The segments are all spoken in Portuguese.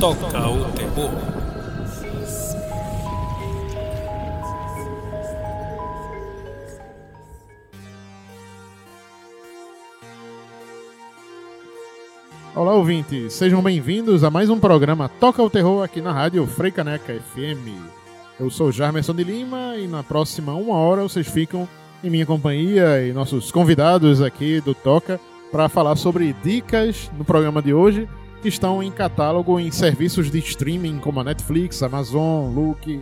toca o terror. Olá, ouvintes! Sejam bem-vindos a mais um programa Toca o Terror aqui na rádio Freicaneca FM. Eu sou Jarmerson de Lima e na próxima uma hora vocês ficam em minha companhia e nossos convidados aqui do Toca para falar sobre dicas no programa de hoje que estão em catálogo em serviços de streaming como a Netflix, Amazon, Look,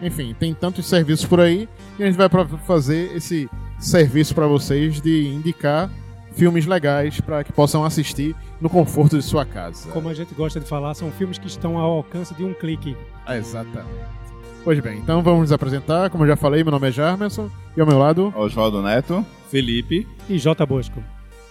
enfim, tem tantos serviços por aí e a gente vai fazer esse serviço para vocês de indicar filmes legais para que possam assistir no conforto de sua casa. Como a gente gosta de falar, são filmes que estão ao alcance de um clique. Exatamente. Pois bem, então vamos nos apresentar. Como eu já falei, meu nome é Jarmerson e ao meu lado. Oswaldo Neto. Felipe. E J. Bosco.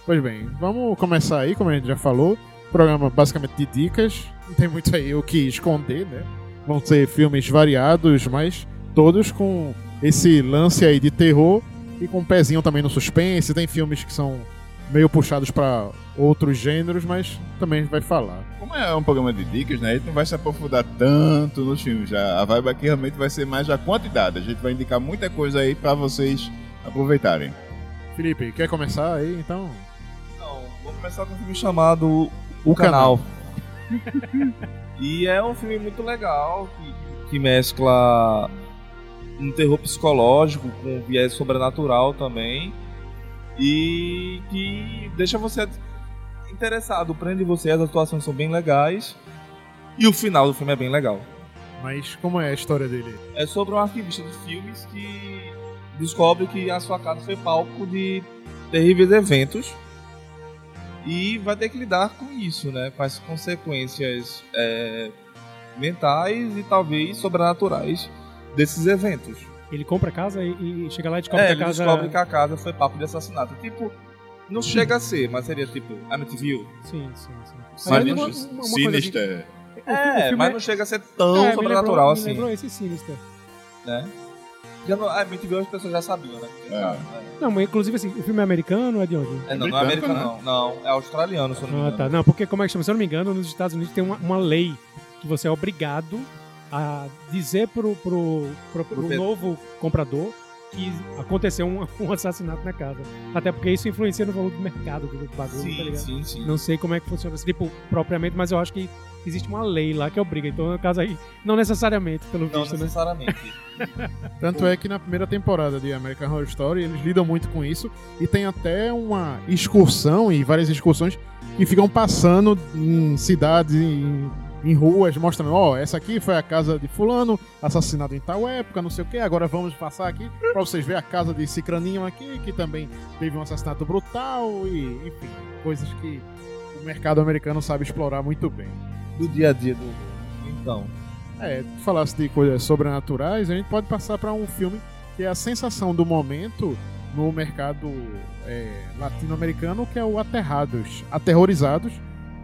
Pois bem, vamos começar aí, como a gente já falou. Programa basicamente de dicas. Não tem muito aí o que esconder, né? Vão ser filmes variados, mas todos com esse lance aí de terror e com um pezinho também no suspense. Tem filmes que são meio puxados para outros gêneros, mas também a gente vai falar. Como é um programa de dicas, né? A gente não vai se aprofundar tanto nos filmes. Já. A vibe aqui realmente vai ser mais a quantidade. A gente vai indicar muita coisa aí para vocês aproveitarem. Felipe, quer começar aí então? Não, vou começar com um filme chamado O O Canal. e é um filme muito legal que, que mescla um terror psicológico com viés sobrenatural também. E que deixa você interessado, prende você, as atuações são bem legais. E o final do filme é bem legal. Mas como é a história dele? É sobre um arquivista de filmes que descobre que a sua casa foi palco de terríveis eventos e vai ter que lidar com isso, né? Com as consequências é, mentais e talvez sobrenaturais desses eventos. Ele compra a casa e, e chega lá e descobre É, que a ele casa... descobre que a casa foi papo de assassinato. Tipo, não chega a ser, mas seria tipo Amityville. Sim, sim, sim. Bicho? uma- uma Sinister. o É, filme mas não chega a ser tão É, me sobrenatural lembrou, assim, Me lembrou esse Sinister. né? Já não, ah, Amityville as pessoas já sabiam, né? É. Não, mas inclusive assim, o filme é americano ou é de onde? é, não, não é americano, não. Não, é australiano, se eu não me Ah, engano. tá. Não, porque como é que chama? Se eu não me engano, nos Estados Unidos tem uma, uma lei que você é obrigado a dizer pro, pro, pro, pro Pro novo comprador que aconteceu um, um assassinato na casa. Até porque isso influencia no valor do mercado do bagulho, tá Sim, ligado? sim, sim. Não sei como é que funciona, tipo, propriamente, mas eu acho que existe uma lei lá que obriga. Então, no caso aí, não necessariamente, pelo Não visto, né? Tanto é que na primeira temporada de American Horror Story eles lidam muito com isso e tem até uma excursão e várias excursões que ficam passando em cidades, em, em ruas, mostrando: ó, essa aqui foi a casa de Fulano, assassinado em tal época, não sei o que, agora vamos passar aqui pra vocês verem a casa de Cicraninho aqui, que também teve um assassinato brutal e, enfim, coisas que o mercado americano sabe explorar muito bem. Do dia a dia do. Então. É, falasse de coisas sobrenaturais, a gente pode passar para um filme que é a sensação do momento no mercado é, latino-americano, que é o Aterrados, Aterrorizados,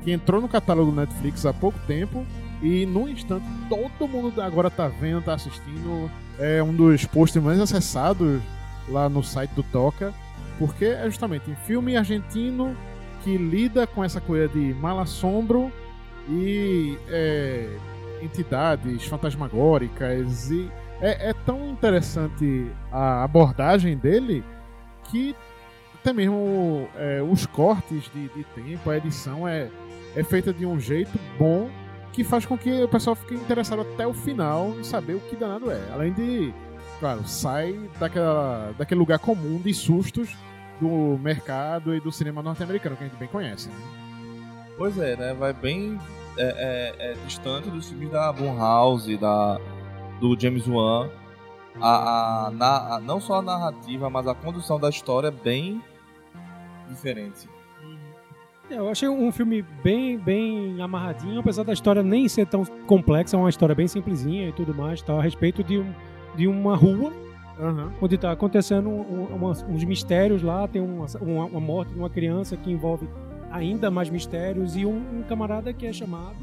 que entrou no catálogo do Netflix há pouco tempo e num instante todo mundo agora tá vendo, tá assistindo. É um dos posts mais acessados lá no site do Toca, porque é justamente um filme argentino que lida com essa coisa de mal assombro e é, entidades fantasmagóricas e é, é tão interessante a abordagem dele que até mesmo é, os cortes de, de tempo, a edição é, é feita de um jeito bom que faz com que o pessoal fique interessado até o final em saber o que danado é. Além de, claro, sai daquela, daquele lugar comum de sustos do mercado e do cinema norte-americano, que a gente bem conhece. Né? Pois é, né? Vai bem é, é, é distante dos filmes da Blumhouse, da, do James Wan. A, a, na- a- não só a narrativa, mas a condução da história é bem diferente. É, Eu achei um filme bem, bem amarradinho, apesar da história nem ser tão complexa, é uma história bem simplesinha e tudo mais, tal, a respeito de, um, de uma rua Aham. onde está acontecendo um- umas- uns mistérios lá, tem uma, uma, uma morte de uma criança que envolve ainda mais mistérios e um, um camarada que é chamado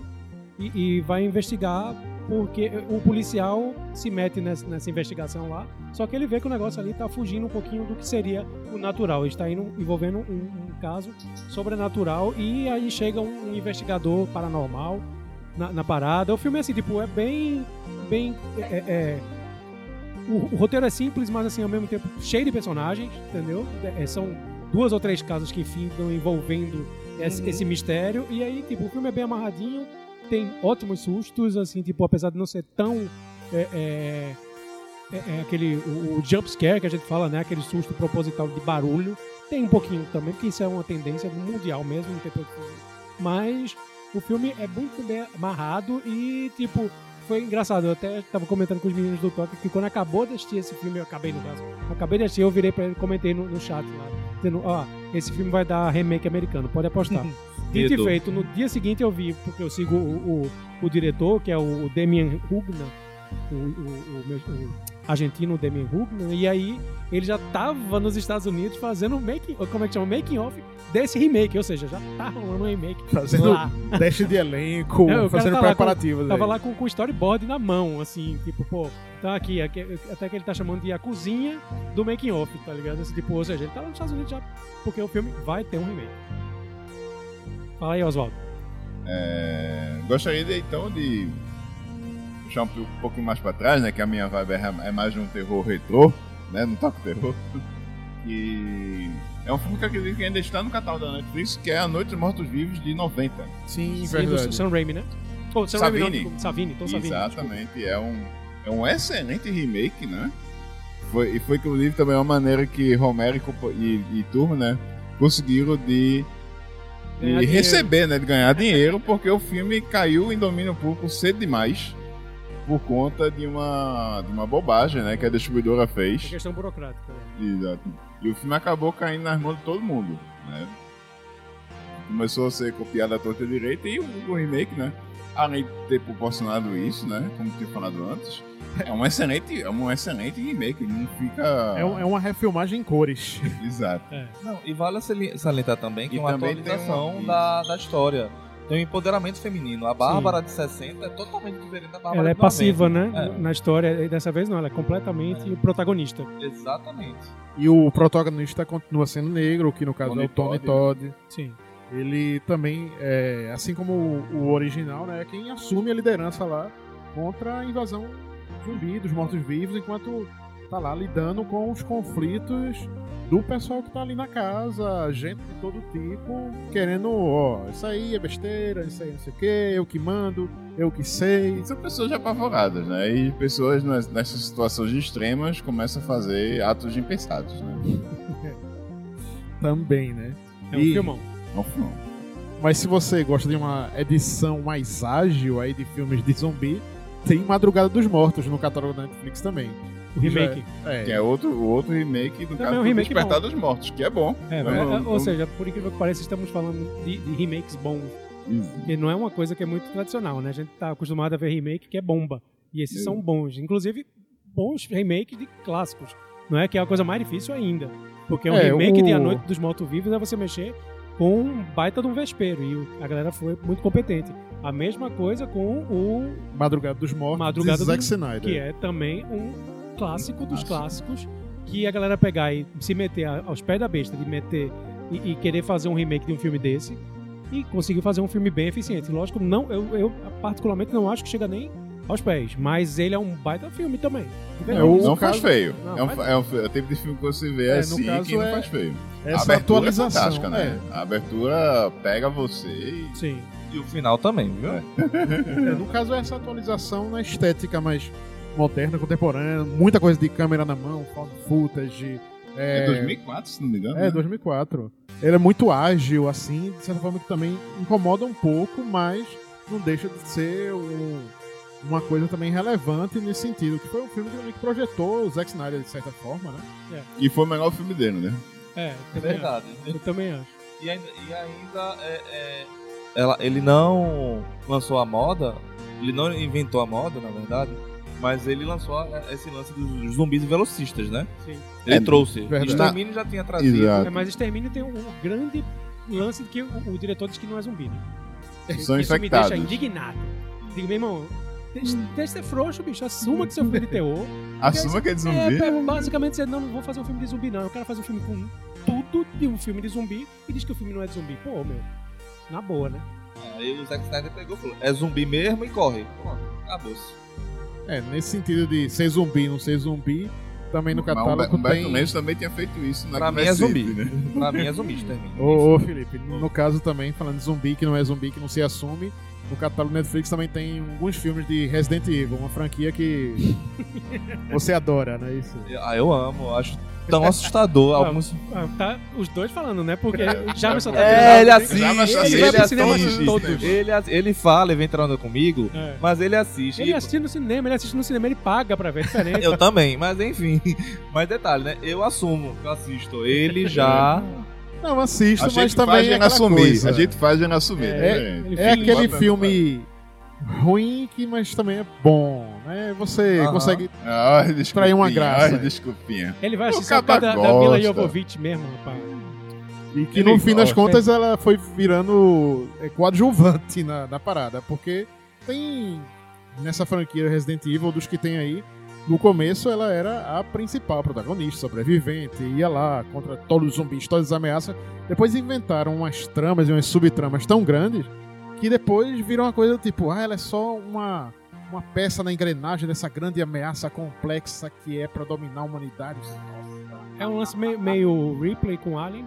e, e vai investigar porque o policial se mete nessa, nessa investigação lá, só que ele vê que o negócio ali está fugindo um pouquinho do que seria o natural, está indo envolvendo um, um caso sobrenatural e aí chega um, um investigador paranormal na, na parada. O filme é assim, tipo, é bem. bem. é- é- é- o, o roteiro é simples, mas assim, ao mesmo tempo cheio de personagens, entendeu? É, são duas ou três casas que ficam envolvendo esse, Uhum. esse mistério. E aí, tipo, o filme é bem amarradinho, tem ótimos sustos, assim, tipo, apesar de não ser tão. é, é, é, é aquele. O, o jump scare que a gente fala, né? Aquele susto proposital de barulho. Tem um pouquinho também, porque isso é uma tendência mundial mesmo, não tem. Mas o filme é muito bem amarrado e, tipo, foi engraçado. Eu até tava comentando com os meninos do Toque que quando acabou de assistir esse filme, eu acabei no caso, acabei de assistir, eu virei pra ele e comentei no, no chat lá, dizendo, ó, esse filme vai dar remake americano, pode apostar. Dito e feito, no dia seguinte eu vi, porque eu sigo o, o, o diretor, que é o Damien Hugna, o, o, o, meu- o argentino Damien Hugna, e aí ele já tava nos Estados Unidos fazendo um making, como é que chama? Making off desse remake, ou seja, já tá rolando um remake Fazendo lá. teste de elenco, o cara fazendo tá lá com- preparativos. Tava lá com, o storyboard na mão, assim, tipo, pô, tá aqui, aqui, até que ele tá chamando de a cozinha do making off, tá ligado? Assim, tipo, ou seja, ele tá lá nos Estados Unidos já, porque o filme vai ter um remake. Fala aí, Oswaldo. É, gostaria então de puxar um pou- pouquinho mais pra trás, né? Que a minha vibe é, é mais de um terror retrô, né? Não toca terror. E é um filme que eu acredito que ainda está no catálogo da Netflix, que é A Noite dos Mortos Vivos de 90. Sim, Sim, verdade. do Sam Raimi, né? Oh, Sam Raimi, não, Savini. Savini, Tom Savini. Exatamente, é um, é um excelente remake, né? Foi, e foi inclusive também uma maneira que Romero e, e, e turma, né? Conseguiram de, dinheiro. receber, né? De ganhar dinheiro, porque o filme caiu em domínio público cedo demais por conta de uma, de uma bobagem, né? Que a distribuidora É fez. questão burocrática. né? Exato. E o filme acabou caindo nas mãos de todo mundo, né? Começou a ser copiado à torta direita e o, o remake, né? Além de ter proporcionado isso, né? Como tinha falado antes, é um excelente, é um excelente remake, não fica... É, um- é uma refilmagem em cores. Exato. É. Não, e vale sali- salientar também que E é uma também tem atualização uma- da, da história. Tem um empoderamento feminino. A Bárbara de 60 é totalmente diferente da Bárbara Ela é de 90. passiva, né? É. Na história, e dessa vez não, ela é completamente protagonista. Exatamente. E o protagonista continua sendo negro, que no caso Tony é o Tony Todd. Todd. Sim. Ele também, é, assim como o, o original, né, é quem assume a liderança lá contra a invasão zumbi dos mortos-vivos, enquanto tá lá lidando com os conflitos do pessoal que tá ali na casa, gente de todo tipo, querendo, ó, isso aí é besteira, isso aí não sei o que, eu que mando, eu que sei. São pessoas apavoradas, né? E pessoas nessas situações extremas começam a fazer atos impensados, né? Também, né? É um E- filmão. É um filme. Mas se você gosta de uma edição mais ágil aí de filmes de zumbi, tem Madrugada dos Mortos no catálogo da Netflix também. O remake. É, Que é outro, o outro remake do Também caso é um do remake Despertar bom. dos Mortos, que é bom. É, Não, é, não, ou seja, por incrível que pareça, estamos falando de, de remakes bons. Que não é uma coisa que é muito tradicional, né? A gente tá acostumado a ver remake que é bomba. E esses Sim. são bons. Inclusive, bons remakes de clássicos. Não é que é a coisa mais difícil ainda. Porque um É, remake o- de A Noite dos Mortos-Vivos é você mexer com um baita de um vespeiro. E o- a galera foi muito competente. A mesma coisa com o Madrugada dos Mortos Madrugada de Zack do- Snyder. que é também um clássico dos Clássico. clássicos que a galera pegar e se meter aos pés da besta de meter e, e querer fazer um remake de um filme desse e conseguiu fazer um filme bem eficiente. Lógico, não, eu, eu particularmente não acho que chega nem aos pés, mas ele é um baita filme também. É, o- Não no faz caso- feio. Não, é, um, é, um, é o tipo de filme que você vê É, assim caso que não é- faz feio. a Essa abertura é atualização. fantástica, né? A abertura pega você e Sim. E o final também, viu? É, é, no caso, essa atualização na estética mais moderna, contemporânea, muita coisa de câmera na mão, found footage. é, É, 2004, se não me engano. É, né? 2004. Ele é muito ágil, assim, de certa forma que também incomoda um pouco, mas não deixa de ser um- uma coisa também relevante nesse sentido, que foi um filme que projetou o Zack Snyder de certa forma, né? E foi o melhor filme dele, né? É, É verdade. acho. Eu também acho. E ainda, e ainda é, é- ela, ele não lançou a moda, ele não inventou a moda, na verdade, mas ele lançou a- esse lance dos zumbis velocistas, né? Sim. Ele É, trouxe. verdade. Extermínio já tinha trazido. Exato. É, mas Extermínio tem um, um grande lance de que o, o diretor diz que não é zumbi, né? São Isso me infectados. deixa indignado. Digo, meu irmão, deixa, deixa de ser frouxo, bicho. Assuma que seu filme é de terror. Assuma que é de zumbi. É, é, basicamente, você não, não vou fazer um filme de zumbi, não. Eu quero fazer um filme com tudo de um filme de zumbi e diz que o filme não é de zumbi. Pô, meu. Na boa, né? Aí o Zack Snyder pegou e falou: é zumbi mesmo e corre. Pronto, acabou-se. É, nesse sentido de ser zumbi, não ser zumbi, também no Mas catálogo o Humberto tem. Mendes também tinha feito isso na Pra mim é zumbi. né? Pra mim é zumbi, termina. Ô, ô, Felipe, no no caso também, falando de zumbi que não é zumbi, que não se assume, no catálogo Netflix também tem alguns filmes de Resident Evil, uma franquia que você adora, não é isso? Ah, eu amo, eu acho tão assustador. Alguns... Ah, tá os dois falando, né? Porque já me só tá É, ele assiste. Mas Ele assiste todos? Ele, ele fala, ele vem entrando comigo, É. mas ele assiste. Ele assiste no cinema, ele assiste no cinema, ele paga pra ver, é diferente. Eu também, mas enfim. Mas detalhe, né? Eu assumo que eu assisto. Ele já. Não, assisto, A mas também é assumir. coisa. A gente faz de assumir. É, né? ele É finge. aquele filme ruim, que mas também é bom, né? Você consegue... Desculpinha. Extrair uma graça. Ah, desculpinha. Ele vai assistir causa da, da Mila. Jovovich mesmo, rapaz. E que Ele no fim das gosta. contas ela foi virando é, coadjuvante na, na parada, porque tem nessa franquia Resident Evil, dos que tem aí, no começo ela era a principal protagonista, sobrevivente, ia lá contra todos os zumbis, todas as ameaças. Depois inventaram umas tramas e umas subtramas tão grandes que depois viram uma coisa tipo, ah, ela é só uma, uma peça na engrenagem dessa grande ameaça complexa que é pra dominar a humanidade. É um lance meio, meio replay com Alien.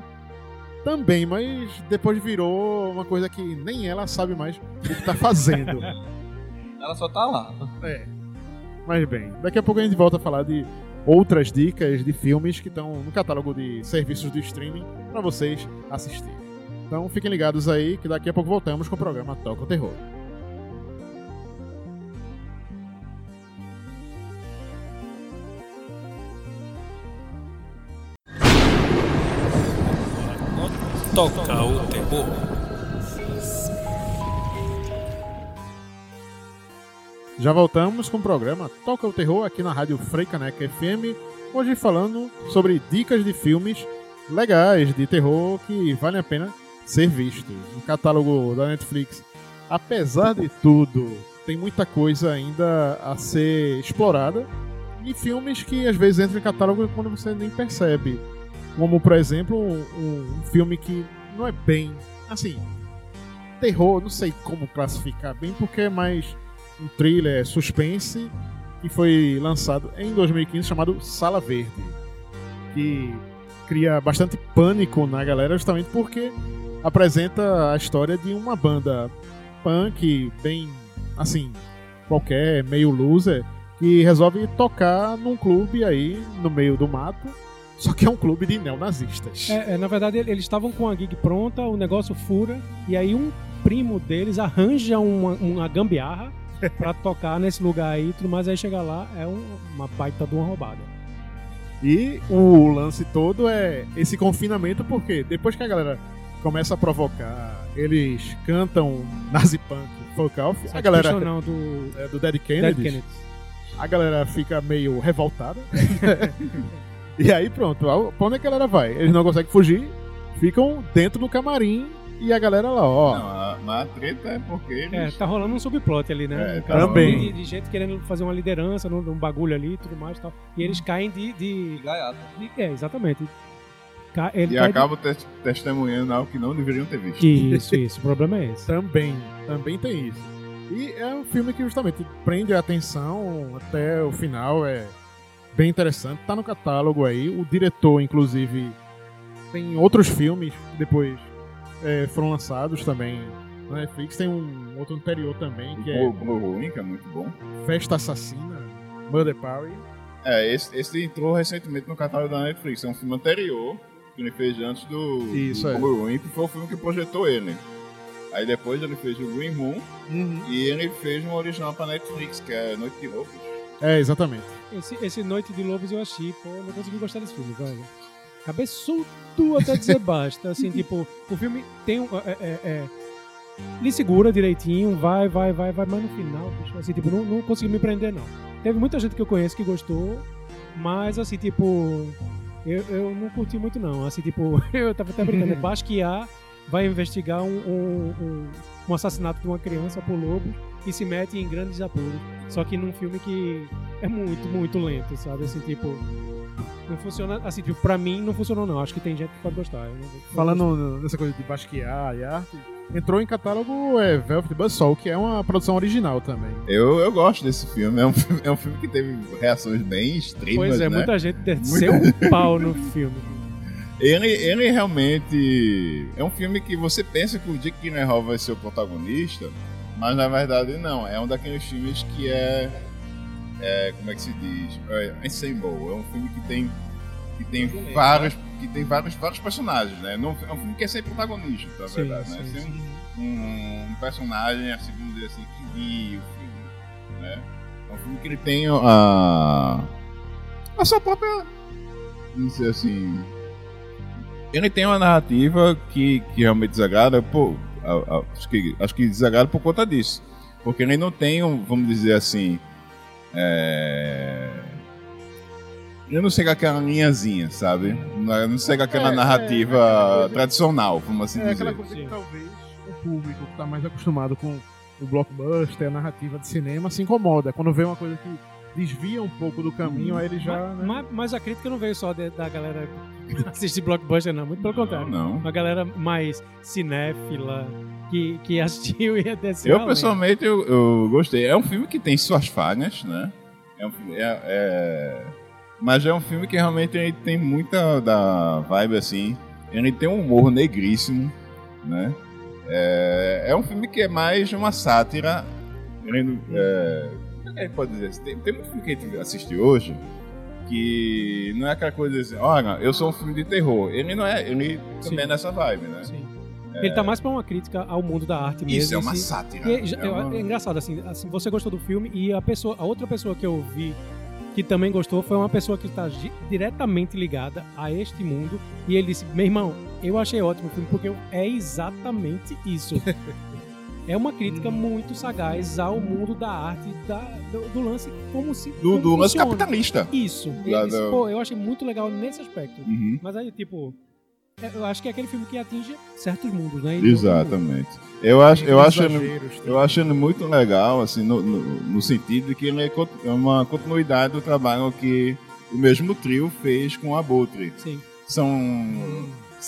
Também, mas depois virou uma coisa que nem ela sabe mais o que tá fazendo. Ela só tá lá. é. Mas bem, daqui a pouco a gente volta a falar de outras dicas de filmes que estão no catálogo de serviços de streaming para vocês assistirem. Então fiquem ligados aí que daqui a pouco voltamos com o programa Toca o Terror. Toca o terror. Já voltamos com o programa Toca o Terror aqui na Rádio Freicaneca FM, hoje falando sobre dicas de filmes legais de terror que valem a pena ser vistos. O catálogo da Netflix, apesar de tudo, tem muita coisa ainda a ser explorada e filmes que às vezes entram em catálogo quando você nem percebe. Como, por exemplo, um, um filme que não é bem. Assim, terror, não sei como classificar bem, porque é mais um thriller suspense que foi lançado em 2015 chamado Sala Verde, que cria bastante pânico na galera justamente porque apresenta a história de uma banda punk bem assim qualquer meio loser que resolve tocar num clube aí no meio do mato só que é um clube de neonazistas É, é, na verdade, ele- eles estavam com a gig pronta, o negócio fura, e aí um primo deles arranja uma, uma gambiarra pra tocar nesse lugar aí tudo mais. Aí chega lá, é um- uma baita de uma roubada. E o lance todo é esse confinamento, porque depois que a galera começa a provocar, eles cantam Nazi Punk Folk Off, a galera não, do é, do Dead Dead Kennedys, a galera fica meio revoltada. e aí pronto, pra onde é que a galera vai? Eles não conseguem fugir, ficam dentro do camarim e a galera lá, ó. Não, a, mas a treta é porque eles... É, tá rolando um subplot ali, né? É, cara também. De, de gente querendo fazer uma liderança num, num bagulho ali e tudo mais e tal. E eles caem de. de- Gaiato. de- é, exatamente. Ca, ele E cai de- acabam tes- testemunhando algo que não deveriam ter visto. Isso, isso. O problema é esse. Também, também tem isso. E é um filme que justamente prende a atenção até o final, é bem interessante. Tá no catálogo aí. O diretor, inclusive, tem outros filmes que depois é, foram lançados também na Netflix. Tem um outro anterior também, que O é Blue Ruin, que é muito bom. Festa Assassina, Murder Party. É, esse, esse entrou recentemente no catálogo da Netflix. É um filme anterior que ele fez antes do, Isso, do é. Blue foi o filme que projetou ele. Aí depois ele fez o Green Moon e ele fez um original pra Netflix, que é Noite de Lobos. É, exatamente. Esse, esse Noite de Lobos eu achei, pô, eu não consegui gostar desse filme, velho. Cabeçudo até dizer basta. Assim, tipo, o filme tem um. É, é, é, lhe segura direitinho, vai, vai, vai, vai, mas no final, bicho, assim, tipo, não, não consegui me prender, não. Teve muita gente que eu conheço que gostou, mas assim, tipo. Eu, eu não curti muito, não. Assim, tipo, eu tava até brincando. Basquiat vai investigar um, um, um, assassinato de uma criança por lobos e se mete em grandes apuros. Só que num filme que é muito, muito lento, sabe? Assim, tipo. Não funciona. Assim, tipo, pra mim não funcionou, não. Acho que tem gente que pode gostar. Não- não Falando nessa coisa de Basquiat e arte, entrou em catálogo é Velvet Buzzsaw, que é uma produção original também. Eu, eu gosto desse filme. É um, filme. é um filme que teve reações bem extremas, Pois é, né? muita gente desceu um pau no filme. Ele, ele realmente é um filme que você pensa que o Dick Gyllenhaal vai ser o protagonista, mas na verdade não. É um daqueles filmes que é, é como é que se diz, é ensemble. É um filme que tem que tem vários que tem vários vários personagens, né? Não, é um filme que é sem protagonista, na Sim, verdade, né? sim, Tem sim. um, um, personagem, assim, vamos dizer assim, que guia o filme, né? É um filme que ele tem a a sua própria, não sei assim, ele tem uma narrativa que, que realmente desagrada, pô, acho, que, acho que desagrada por conta disso. Porque ele não tem, um, vamos dizer assim, é... ele não segue aquela linhazinha, sabe? Não não segue aquela É, é, narrativa é aquela coisa- tradicional, vamos assim É dizer. aquela coisa que Sim. talvez o público que tá mais acostumado com o blockbuster, a narrativa de cinema, se incomoda. Quando vê uma coisa que desvia um pouco do caminho, aí ele já. né? Mas, mas a crítica não veio só de- da galera que assiste blockbuster, não. Muito pelo contrário. Não. Uma galera mais cinéfila que, que assistiu e desceu. Eu, pessoalmente, eu, eu gostei. É um filme que tem suas falhas, né? É um filme, é, é- Mas é um filme que realmente ele tem muita da vibe, assim. Ele tem um humor negríssimo, né? É, é um filme que é mais uma sátira. Ele, é, como é que pode dizer? Tem, tem muito filme que a gente assiste hoje que não é aquela coisa assim, olha, eu sou um filme de terror. Ele não é, ele também Sim. é nessa vibe, né? Sim. Ele tá mais pra uma crítica ao mundo da arte mesmo. Isso é uma assim. sátira. E é, É uma- é engraçado, assim, assim, você gostou do filme e a pessoa, a outra pessoa que eu vi que também gostou foi uma pessoa que está diretamente ligada a este mundo e ele disse, meu irmão, eu achei ótimo o filme porque é exatamente isso. é uma crítica muito sagaz ao mundo da arte, da, do, do lance como se do, do lance capitalista. Isso. Disse, eu achei muito legal nesse aspecto. Uhum. Mas aí, tipo, eu acho que é aquele filme que atinge certos mundos, né? E. Exatamente. Eu acho, eu acho, eu acho ele muito legal, assim, no, no, no sentido de que ele é é uma continuidade do trabalho que o mesmo trio fez com a Abutre. Sim. São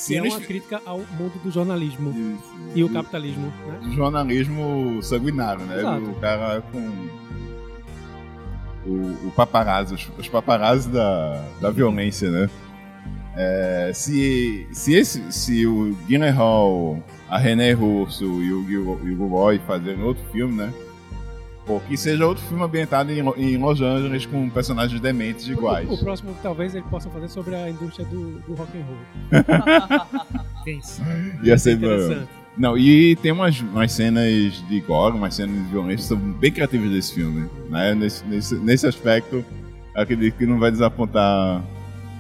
Que é uma crítica ao mundo do jornalismo de- e o capitalismo, né? do jornalismo sanguinário, né? Exato. O cara com o, o paparazzi, os, os paparazzi da, da violência, né? É, se, se, esse, se o Gyllenhaal, a René Russo e o, e o, e fazerem outro filme, né? Pô, que seja outro filme ambientado em, em Los Angeles com personagens dementes iguais. O, o próximo talvez ele possa fazer sobre a indústria do, do rock and roll. Sabe? Ia ser bom. Não, e tem umas, umas cenas de gore, umas cenas de violência que são bem criativas desse filme. Né? Nesse, nesse, nesse aspecto, acredito que não vai desapontar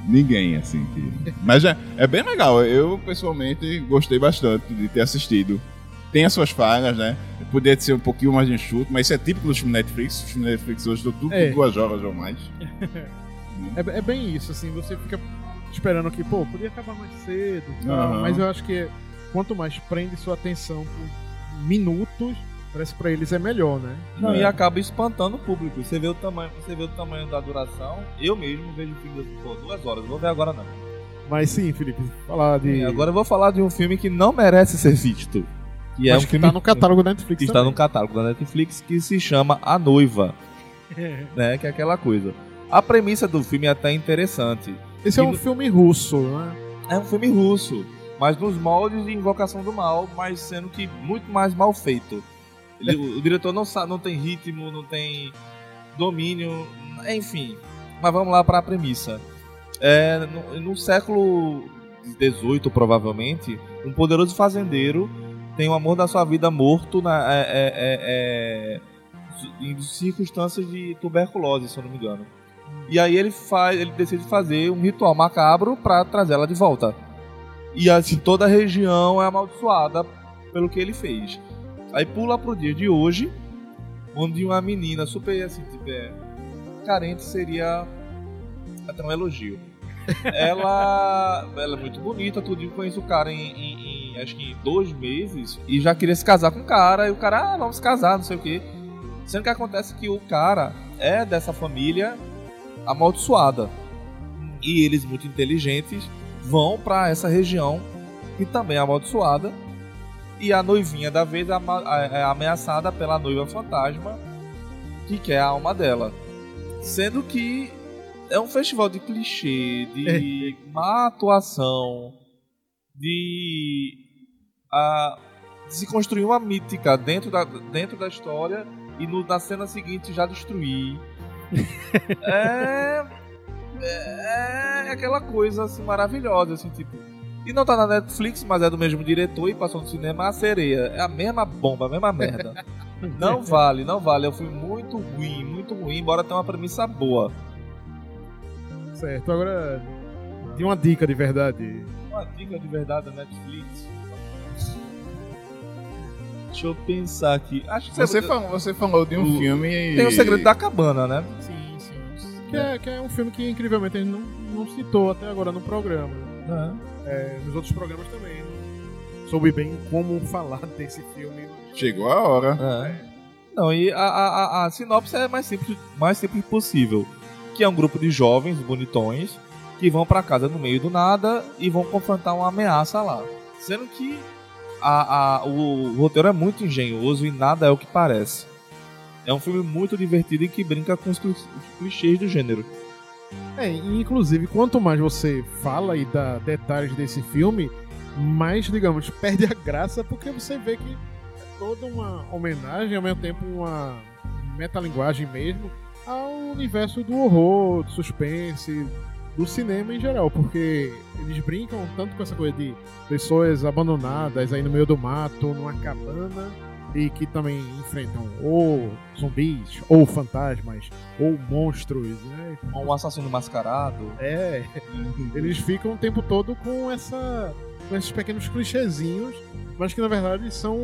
ninguém, assim. Que... Mas é, é bem legal. Eu, pessoalmente, gostei bastante de ter assistido. Tem as suas falhas, né? Poderia ser um pouquinho mais enxuto, mas isso é típico dos filmes Netflix. Os filmes Netflix hoje estão tudo É. com duas horas ou mais. É, é bem isso, assim, você fica esperando que, pô, podia acabar mais cedo tal, Aham. mas eu acho que quanto mais prende sua atenção por minutos, parece que pra eles é melhor, né? Não, É. e acaba espantando o público. Você vê o tamanho, você vê o tamanho da duração. Eu mesmo vejo o filme pô, duas horas. Não vou ver agora não. Mas sim, Felipe, falar de. E agora eu vou falar de um filme que não merece ser visto. Que é Acho um que filme tá no catálogo da Netflix. está também. no catálogo da Netflix que se chama A Noiva, né? Que é aquela coisa. A premissa do filme é até interessante. Esse é E um no- filme russo, né? É um filme russo, mas nos moldes de Invocação do Mal, mas sendo que muito mais mal feito. Ele- o, diretor não sabe, não tem ritmo, não tem domínio, enfim. Mas vamos lá para a premissa. É, no, no século XVIII, provavelmente, um poderoso fazendeiro tem o amor da sua vida morto na, é, é, é, é, em circunstâncias de tuberculose, se eu não me engano. E aí ele faz, ele decide fazer um ritual macabro para trazer ela de volta. E assim toda a região é amaldiçoada pelo que ele fez. Aí pula pro dia de hoje, onde uma menina super assim, tipo, é, carente seria até um elogio. ela, ela é muito bonita, tudo. Eu conheço o cara em, em- em, acho que em dois meses e já queria se casar com o cara. E o cara, ah, vamos se casar, não sei o que. Sendo que acontece que o cara é dessa família amaldiçoada. E eles, muito inteligentes, vão pra essa região que também é amaldiçoada E a noivinha da vez é é ameaçada pela noiva fantasma que quer a alma dela. Sendo que é um festival de clichê, de má atuação, de, ah, de se construir uma mítica dentro da, dentro da história e no- na cena seguinte já destruir. é, é aquela coisa assim maravilhosa, assim, tipo. E não tá na Netflix, mas é do mesmo diretor e passou no cinema a sereia. É a mesma bomba, a mesma merda. Não vale, não vale. É um filme muito ruim, muito ruim, embora tenha uma premissa boa. Certo, agora de uma dica de verdade. Uma dica de verdade da Netflix. Deixa eu pensar aqui. Acho que Você falou, você falou de um O- filme e... Tem o segredo da cabana, né? Sim, sim. Que é, que é um filme que incrivelmente a gente não, não citou até agora no programa. É, nos outros programas também. Não soube bem como falar desse filme. Chegou a hora. É. Não, e a, a, a- a sinopse é mais simples, mais simples possível. Que é um grupo de jovens bonitões que vão pra casa no meio do nada e vão confrontar uma ameaça lá. Sendo que a, a- o, o roteiro é muito engenhoso e nada é o que parece. É um filme muito divertido e que brinca com os clichês do gênero. É, inclusive, quanto mais você fala e dá detalhes desse filme, mais, digamos, perde a graça, porque você vê que é toda uma homenagem, ao mesmo tempo uma metalinguagem mesmo, ao universo do horror, do suspense, do cinema em geral, porque eles brincam tanto com essa coisa de pessoas abandonadas aí no meio do mato, numa cabana, e que também enfrentam ou zumbis, ou fantasmas, ou monstros, né? Um assassino mascarado. É, eles ficam o tempo todo com essa com esses pequenos clichêzinhos, mas que na verdade são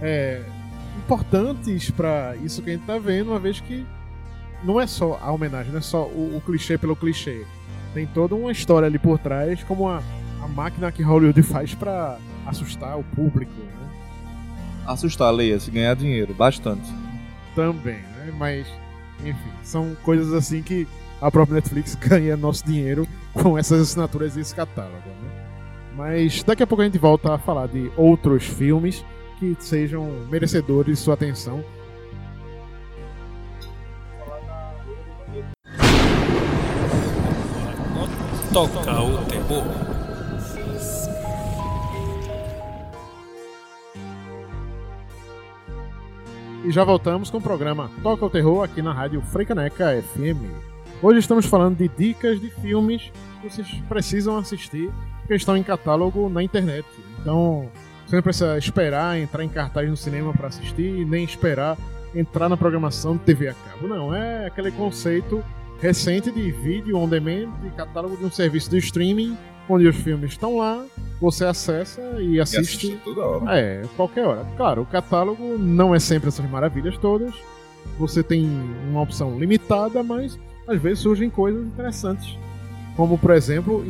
é, importantes pra isso que a gente tá vendo, uma vez que não é só a homenagem, não é só o, o clichê pelo clichê. Tem toda uma história ali por trás, como a, a máquina que Hollywood faz pra assustar o público, né? Assustar, leia, se ganhar dinheiro, bastante. Também, né? Mas, enfim, são coisas assim que a própria Netflix ganha nosso dinheiro com essas assinaturas e esse catálogo, né? Mas daqui a pouco a gente volta a falar de outros filmes que sejam merecedores de sua atenção. Toca o terror. E já voltamos com o programa Toca o Terror aqui na rádio Freicaneca FM. Hoje estamos falando de dicas de filmes que vocês precisam assistir que estão em catálogo na internet. Então, você não precisa esperar entrar em cartaz no cinema para assistir, nem esperar entrar na programação de TV a cabo. Não, é aquele conceito recente de vídeo on demand, de catálogo de um serviço de streaming, onde os filmes estão lá, você acessa e E assiste assiste toda hora. é, qualquer hora. Claro, o catálogo não é sempre essas maravilhas todas. Você tem uma opção limitada, mas às vezes surgem coisas interessantes. Como, por exemplo,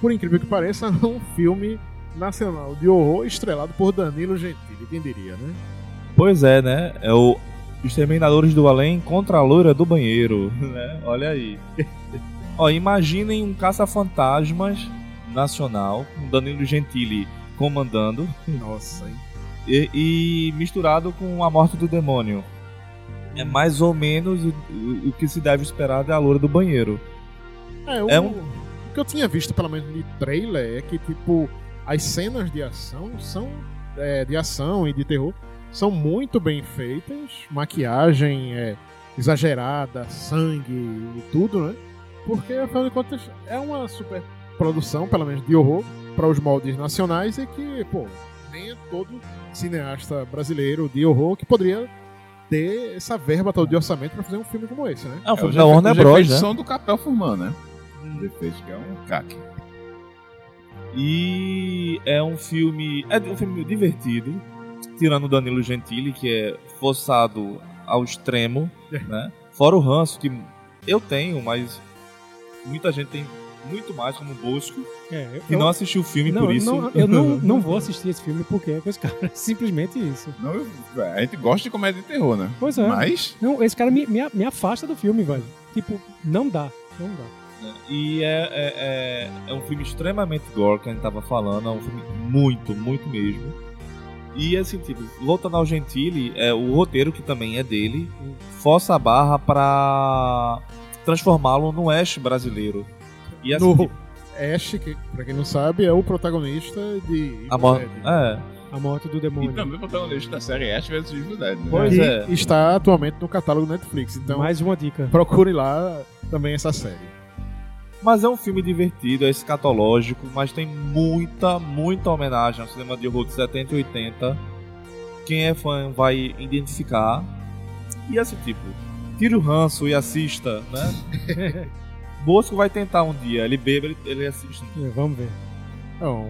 por incrível que pareça, um filme nacional de horror estrelado por Danilo Gentili, quem diria, né? Pois é, né? É o Exterminadores do Além contra a loira do banheiro, né? Olha aí. Ó, imaginem um caça-fantasmas nacional, com Danilo Gentili comandando, Nossa, hein? e, e misturado com a morte do demônio. É mais ou menos o, o- o que se deve esperar da loira do banheiro. É, o, É um- o que eu tinha visto, pelo menos de trailer, é que, tipo, as cenas de ação são. é, de ação e de terror são muito bem feitas. Maquiagem é exagerada, sangue e tudo, né? Porque, afinal de contas, é uma super produção, pelo menos de horror, para os moldes nacionais e que, pô, nem é todo cineasta brasileiro de horror que poderia ter essa verba toda de orçamento para fazer um filme como esse, né? É um É, filme da Warner os Bros, né? são do Capel Furman, né? Os efeitos que é um caque. E é um filme. É um filme divertido, tirando o Danilo Gentili, que é forçado ao extremo, né? Fora o ranço que eu tenho, mas muita gente tem muito mais, como Bosco, É, eu, que não assistiu o filme não, por isso. não- eu não, não vou assistir esse filme porque é com esse cara. Simplesmente isso. Não, eu- a gente gosta de comédia de terror, né? Pois é. Mas Não, esse cara me, me, me afasta do filme, velho. Tipo, não dá. Não dá. E é, é, é, é um filme extremamente gore, que a gente tava falando, é um filme muito, muito mesmo. E assim, tipo, voltando ao Gentili, é, o roteiro, que também é dele, força a barra pra transformá-lo no Ash brasileiro. E assim, No Ash, que pra quem não sabe, é o protagonista de a mo- Evil Dead, É, A morte do E demônio. também o protagonista da série Ash vs Evil Dead, né? Pois que é. está atualmente no catálogo Netflix. Então Mais uma dica. procure lá também essa série. Mas é um filme divertido, é escatológico, mas tem muita, muita homenagem ao cinema de horror de 70 e 80. Quem é fã vai identificar. E assim, tipo, tire o ranço e assista, né? Bosco vai tentar um dia, ele bebe, ele, ele assiste. É, Vamos ver.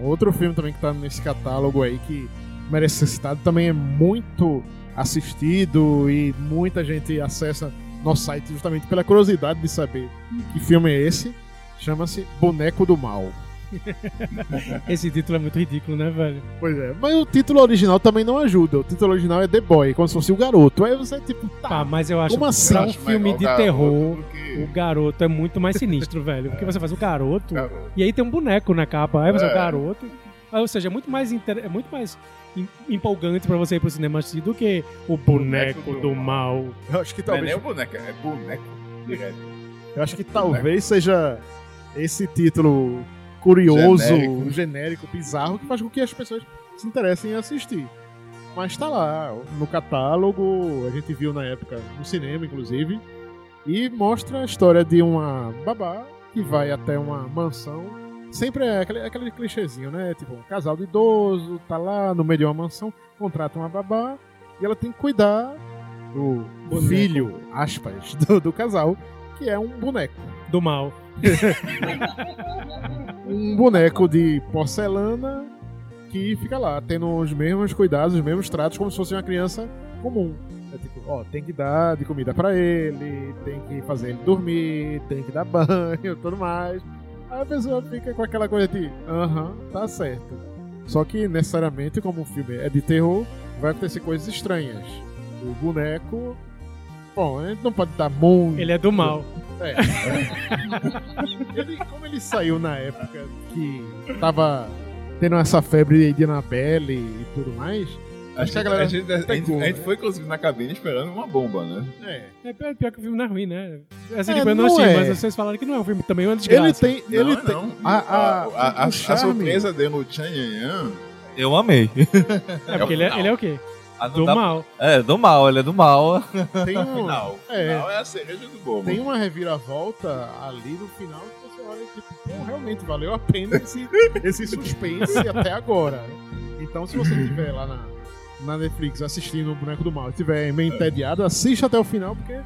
Outro filme também que tá nesse catálogo aí que merece ser citado também é muito assistido e muita gente acessa nosso site justamente pela curiosidade de saber que filme é esse. Chama-se Boneco do Mal. Esse título é muito ridículo, né, velho? Pois é, mas o título original também não ajuda. O título original é The Boy, como se fosse o garoto. Aí você, tipo, Tá, tá. mas eu acho Como que assim? pra um filme de terror, que- o garoto é muito mais sinistro, velho. Porque você faz o garoto Garoto. e aí tem um boneco na capa. Aí você é o É. garoto. Aí, ou seja, é muito mais, inter... é muito mais em- empolgante pra você ir pro cinema assistir do que o boneco, Boneco do, do mal. Eu acho que Não é talvez, nem o boneco, é boneco eu acho que talvez seja esse título curioso, Genérico. genérico. bizarro, que faz com que as pessoas se interessem em assistir. Mas tá lá, no catálogo, a gente viu na época, no cinema, inclusive, e mostra a história de uma babá que vai até uma mansão. Sempre é aquele, aquele clichêzinho, né? Tipo, um casal de idoso, tá lá no meio de uma mansão, contrata uma babá e ela tem que cuidar do Boneco. filho, aspas, do, do casal, que é um boneco. Do mal. Um boneco de porcelana que fica lá, tendo os mesmos cuidados, os mesmos tratos, como se fosse uma criança comum. É tipo, ó, tem que dar de comida pra ele, tem que fazer ele dormir, tem que dar banho, tudo mais. Aí a pessoa fica com aquela coisa de, aham, tá certo. Só que necessariamente, como o filme é de terror, vai acontecer coisas estranhas. O boneco. Bom, a gente não pode dar muito. Ele é do mal. É. Ele- como ele saiu na época que tava tendo essa febre de Annabelle e tudo mais. Acho que a, galera gente, a, gente, pegou, a gente né? foi, inclusive, na cabine esperando uma bomba, né? É. É pior, pior que o filme não é ruim, né? Assim, É, tipo, eu não não assisti, é. mas vocês falaram que não é um filme também, é uma desgraça. Ele tem. Ele não, tem. não. A, a, a, a, a surpresa dele no Chan Yan Yan Eu amei. É porque ele é, ele é o quê? Ah, Do dá- mal. É, do mal, ele é do mal. Tem um, final. É. Final é a cereja do bolo. tem uma reviravolta ali no final que você olha e tipo, pô, realmente valeu a pena esse, esse suspense até agora. Então, se você estiver lá na, na Netflix assistindo o Boneco do Mal e estiver meio entediado, assista até o final porque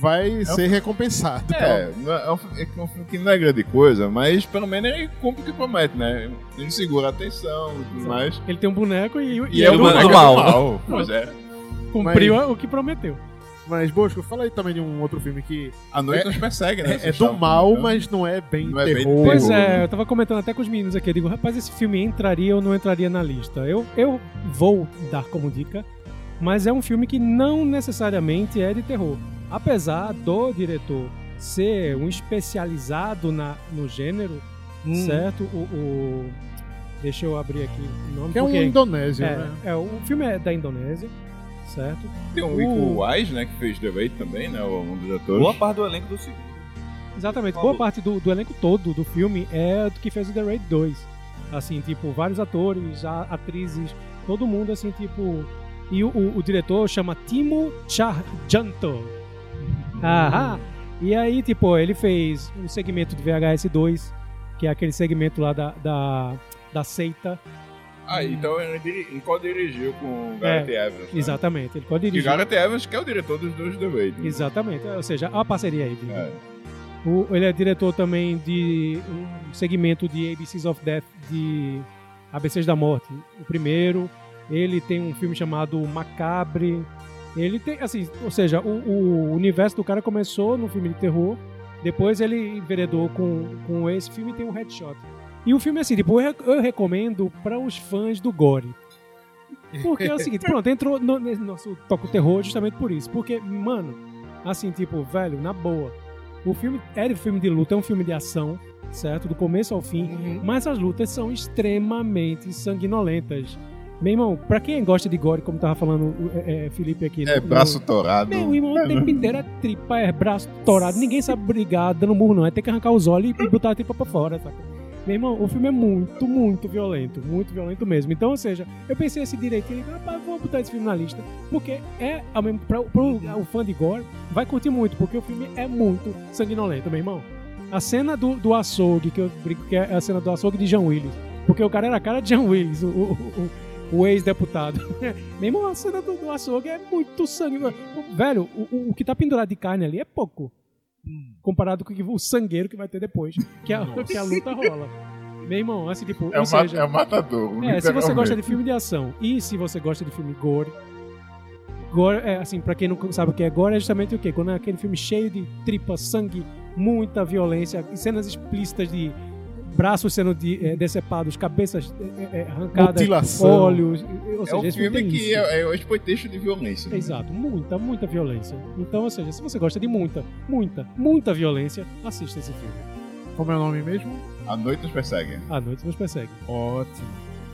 vai ser recompensado. É, é, é um, filme- é um filme que não é grande coisa, mas pelo menos ele cumpre o que promete, né? Ele segura a atenção e tudo mais. Ele tem um boneco e, e, E é é do o boneco mal. boneco mal. do mal. Pois é. Cumpriu o que prometeu. Mas, Bosco, fala aí também de um outro filme que A noite É- nos persegue, né? é, é do mal, comentando. mas não é bem Não é bem terror. Pois terror. é, eu tava comentando até com os meninos aqui. Eu digo, rapaz, esse filme entraria ou não entraria na lista? Eu, eu vou dar como dica, mas é um filme que não necessariamente é de terror. Apesar do diretor ser um especializado na, no gênero, certo? O, o- Deixa eu abrir aqui o nome. Que é um indonésio, é, né? é, o filme é da Indonésia, certo? Tem o Uh. Iko Wise, né? Que fez The Raid também, né? Um dos atores. Boa parte do elenco do segundo. Exatamente. Boa parte do, do elenco todo do filme é do que fez o The Raid 2. Assim, tipo, vários atores, atrizes, todo mundo, assim, tipo. E o, o- o diretor chama Timo Charjanto. Ahá! E aí, tipo, ele fez um segmento de VHS 2, que é aquele segmento lá da, da, da seita. Ah, então ele, diri- ele co-dirigiu com o Gareth Evans. Né? Exatamente. Ele pode E. Gareth Evans, que é o diretor dos dois The Raid. né? Exatamente. Ou seja, a parceria aí. É. O- ele é diretor também de um segmento de ABCs of Death, de ABCs da Morte, o primeiro. Ele tem um filme chamado Macabre. Ele tem, assim, ou seja, o, o universo do cara começou no filme de terror, depois ele enveredou com, com esse filme e tem o Headshot. E o filme é assim, tipo, eu, re- eu recomendo para os fãs do Gore. Porque é o seguinte, pronto, entrou no, nesse nosso Toco Terror justamente por isso. Porque, mano, assim, tipo, velho, na boa. O filme é um filme de luta, é um filme de ação, certo? Do começo ao fim. Mas as lutas são extremamente sanguinolentas. Meu irmão, pra quem gosta de gore, como tava falando o é, é, Felipe aqui. É, no- braço torado. Meu irmão, o tempo inteiro é tripa, é braço torado. Ninguém sabe brigar dando murro, não. É ter que arrancar os olhos e botar a tripa pra fora, saca? Meu irmão, o filme é muito, muito violento. Muito violento mesmo. Então, ou seja, eu pensei assim direitinho, rapaz, vou botar esse filme na lista. Porque é, ao mesmo, pra, pro o fã de gore, vai curtir muito, porque o filme é muito sanguinolento, meu irmão. A cena do, do açougue, que eu brinco que é a cena do açougue de John Willis. Porque o cara era a cara de John Willis, o, o, o- o ex-deputado. Meu irmão, a cena do, do açougue é muito sangue. Velho, o, o- que tá pendurado de carne ali é pouco. Comparado com o sangueiro que vai ter depois. Que a, que a luta rola. Meu irmão, assim, tipo, É ou seja, é o matador. é, se você gosta de filme de ação e se você gosta de filme gore, gore é assim, pra quem não sabe o que é gore, é justamente o quê? Quando é aquele filme cheio de tripa, sangue, muita violência, cenas explícitas de braços sendo de, eh, decepados, cabeças eh, arrancadas, Mutilação. olhos, ou É seja, um esse filme que isso. é, é o exploitation de violência. né? Exato, muita, muita violência. Então, ou seja, se você gosta de muita, muita, muita violência, assista esse filme. Como é o nome mesmo? A noite nos persegue. A Noite nos Persegue. Ótimo.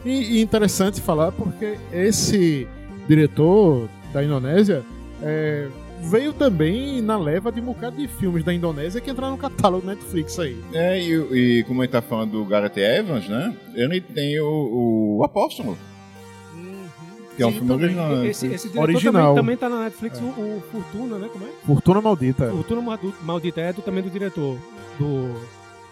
E, e interessante falar porque esse diretor da Indonésia é, veio também na leva de um bocado de filmes da Indonésia que entraram no catálogo Netflix aí. É, e, e como a gente tá falando do Gareth Evans, né? Ele tem o, o Apóstolo, que é um Sim, filme também. original. né? Esse, esse diretor Original. Também, também tá na Netflix, o, o Fortuna, né? Como é? Fortuna Maldita. Fortuna Maldita é do, também do diretor do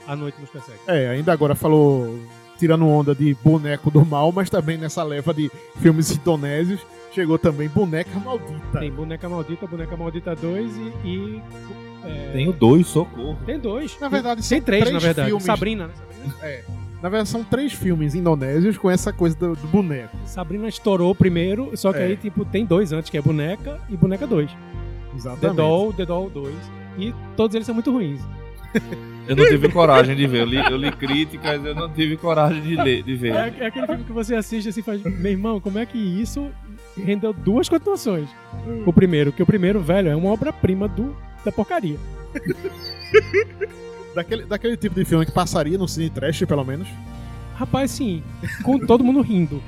A Noite nos Persegue. É, ainda agora falou tirando onda de boneco do mal, mas também nessa leva de filmes indonésios chegou também Boneca Maldita. Tem Boneca Maldita, Boneca Maldita 2 e... e é, Tenho dois, socorro. tem dois. Na verdade, tem são três, três na verdade. filmes. Sabrina, né? Sabrina? Na verdade, são três filmes indonésios com essa coisa do, do boneco. Sabrina estourou primeiro, só que É. aí, tipo, tem dois antes, que é Boneca e Boneca 2. The Exatamente. Doll, The Doll 2. E todos eles são muito ruins. Eu não tive coragem de ver. Eu li, eu li críticas, eu não tive coragem de, ler, de ver. É, é aquele filme que você assiste assim e faz, meu irmão, como é que isso rendeu duas continuações? O primeiro, que o primeiro, velho, é uma obra-prima do da porcaria. Daquele, daquele tipo de filme que passaria no cine trash, pelo menos. Rapaz, sim, com todo mundo rindo.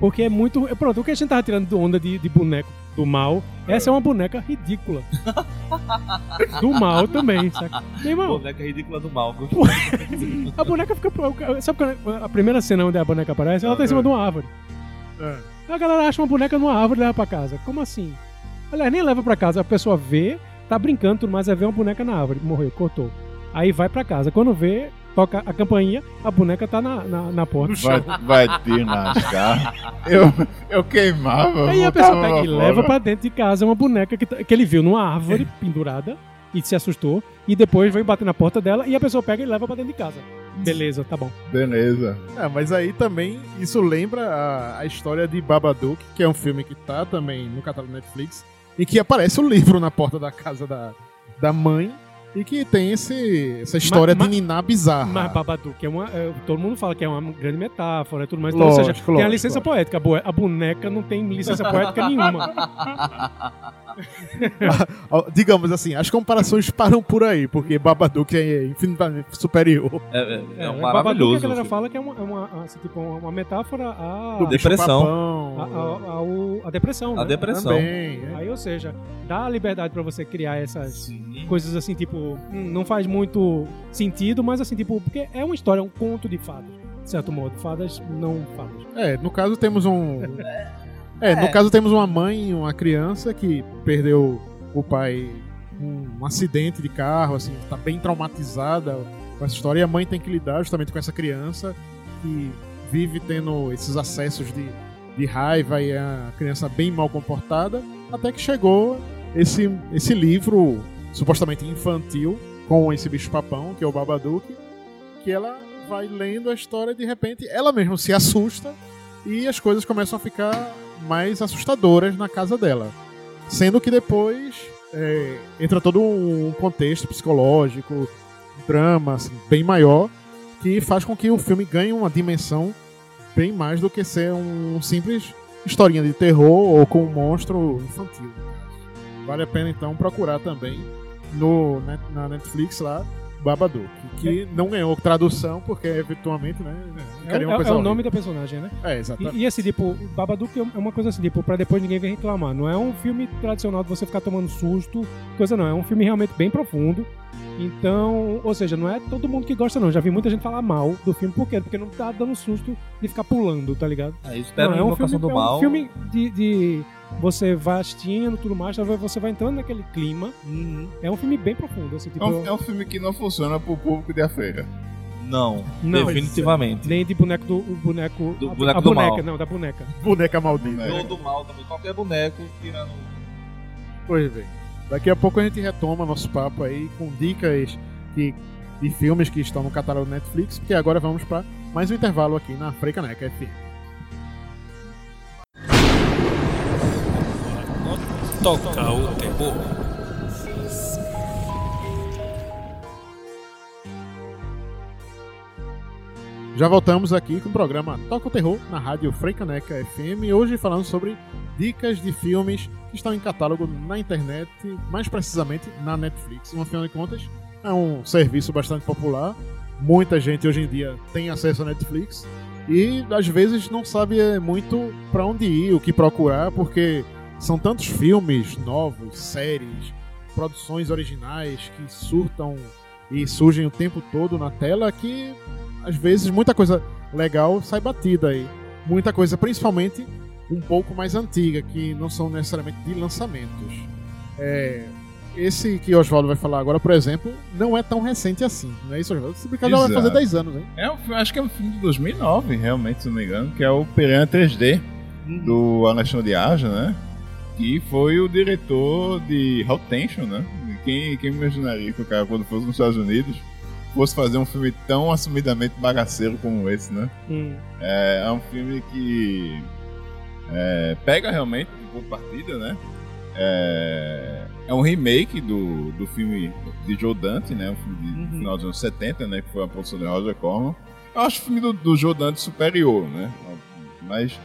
Porque é muito. é, Pronto, o que a gente tava tirando de onda de, de boneco do mal, essa é uma boneca ridícula. Do mal também, saca? Meu irmão, Boneca ridícula do mal. a boneca fica. Sabe quando a primeira cena onde a boneca aparece? Ela tá em cima de uma árvore. A galera acha uma boneca numa árvore e leva pra casa. Como assim? Aliás, nem leva pra casa. A pessoa vê, tá brincando, tudo mais, é ver uma boneca na árvore. Morreu, cortou. Aí vai pra casa. Quando vê, toca a campainha, a boneca tá na, na, na porta. Vai, vai te lascar. Eu, eu queimava. Aí a pessoa pega e fora. leva pra dentro de casa uma boneca que, tá- que ele viu numa árvore pendurada e se assustou. E depois vem bater na porta dela e a pessoa pega e leva pra dentro de casa. Beleza, tá bom. Beleza. É, mas aí também isso lembra a, a história de Babadook, que é um filme que tá também no catálogo Netflix, e que aparece o livro na porta da casa da, da mãe, e que tem esse, essa história Ma- de Niná bizarra. Mas Babadook é uma. é, todo mundo fala que é uma grande metáfora e tudo mais. Então, ou seja, Lógico, tem a lógico, licença lógico. poética. A boneca não tem licença poética nenhuma. Digamos assim, as comparações param por aí, porque Babadook é infinitamente superior. É, é, é, É, um Babadook maravilhoso. a galera filme. fala que é uma, é uma, assim, tipo, uma metáfora à, Depressão. à, à- ao- à depressão. A né? depressão. Também, é. Aí, ou seja, dá a liberdade pra você criar essas Sim. coisas assim, tipo, hum, não faz muito sentido, mas assim, tipo, porque é uma história, um conto de fadas, de certo modo. Fadas não fadas. É, no caso temos um. É, no caso temos uma mãe e uma criança que perdeu o pai num um acidente de carro, assim, tá bem traumatizada com essa história. E a mãe tem que lidar justamente com essa criança que vive tendo esses acessos de, de raiva e a criança bem mal comportada, até que chegou esse, esse livro supostamente infantil com esse bicho-papão, que é o Babadook, que ela vai lendo a história e de repente ela mesma se assusta e as coisas começam a ficar mais assustadoras na casa dela. Sendo que depois é, entra todo um contexto psicológico, drama assim, bem maior, que faz com que o filme ganhe uma dimensão bem mais do que ser um simples historinha de terror ou com um monstro infantil. Vale a pena então procurar também no, na Netflix lá Babadook, que não ganhou tradução porque eventualmente, né, É, é- é o horrível. nome da personagem, né? É, E, exatamente. e esse tipo, o Babadook é uma coisa assim, tipo, pra depois ninguém vir reclamar. Não é um filme tradicional de você ficar tomando susto, coisa não. É um filme realmente bem profundo. Então, ou seja, não é todo mundo que gosta, não. Já vi muita gente falar mal do filme, por quê? Porque não tá dando susto de ficar pulando, tá ligado? Aí espera não, é um filme, do é mal. um filme de, de você vai assistindo tudo mais, talvez você vai entrando naquele clima. Uhum. É um filme bem profundo, assim, tipo, É um, é um filme que não funciona pro público de a feira. Não, Não, definitivamente. nem de boneco do o boneco, Do a, boneco a do boneca, mal. não, da boneca. Boneca maldita. É. Ou do mal também. Qualquer boneco tirando. Pois bem. Daqui a pouco a gente retoma nosso papo aí com dicas que, de filmes que estão no catálogo Netflix, porque agora vamos para mais um intervalo aqui na Freicaneca FM. Toca o terror. Já voltamos aqui com o programa Toca o Terror na rádio Freicaneca FM. Hoje falando sobre dicas de filmes que estão em catálogo na internet, mais precisamente na Netflix. No final de contas, é um serviço bastante popular. Muita gente hoje em dia tem acesso à Netflix e às vezes não sabe muito para onde ir, o que procurar, porque são tantos filmes novos, séries, produções originais que surtam e surgem o tempo todo na tela que às vezes muita coisa legal sai batida aí. Muita coisa, principalmente um pouco mais antiga, que não são necessariamente de lançamentos. É, esse que o Oswaldo vai falar agora, por exemplo, não é tão recente assim, não é isso, Oswaldo? Esse brincadeira vai fazer Exato. 10 anos, hein? É acho que é um filme de 2009, realmente, se não me engano, que é o Piranha 3D, do Alexandre Aja, né? Que foi o diretor de Hot Tension, né? Quem, quem imaginaria que o cara, quando fosse nos Estados Unidos, fosse fazer um filme tão assumidamente bagaceiro como esse, né? Hum. É, é um filme que é, pega realmente um de partida, né? É, é um remake do, do filme de Joe Dante, né? Um filme de, do Uhum. final dos anos 70, né? Que foi a produção de Roger Corman. Eu acho o filme do, do Joe Dante superior, né? Mas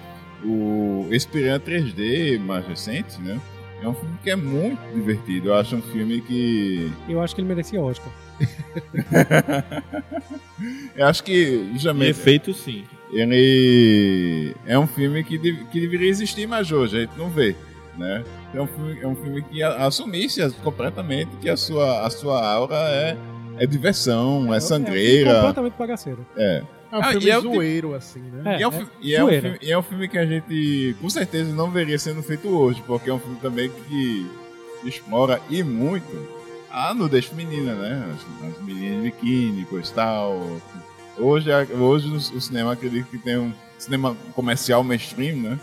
o esse Piranha 3D mais recente, né? É um filme que é muito divertido. Eu acho um filme que Eu acho que ele merecia Oscar. eu acho que E justamente efeito sim. ele é um filme que, dev- que deveria existir mais hoje, a gente não vê, né? É um filme, é um filme que assumisse as- completamente que a sua, a sua aura é, é diversão, é É um filme sangreira. completamente bagaceiro. É. É um Ah, filme é tipo- zoeiro, assim, né? É, e, é um, e, é um filme, e é um filme que a gente com certeza não veria sendo feito hoje, porque é um filme também que explora e muito a nudez feminina, né? As, as meninas de biquíni, coisa e tal. Hoje, hoje o, o cinema acredito que tem um cinema comercial mainstream, né?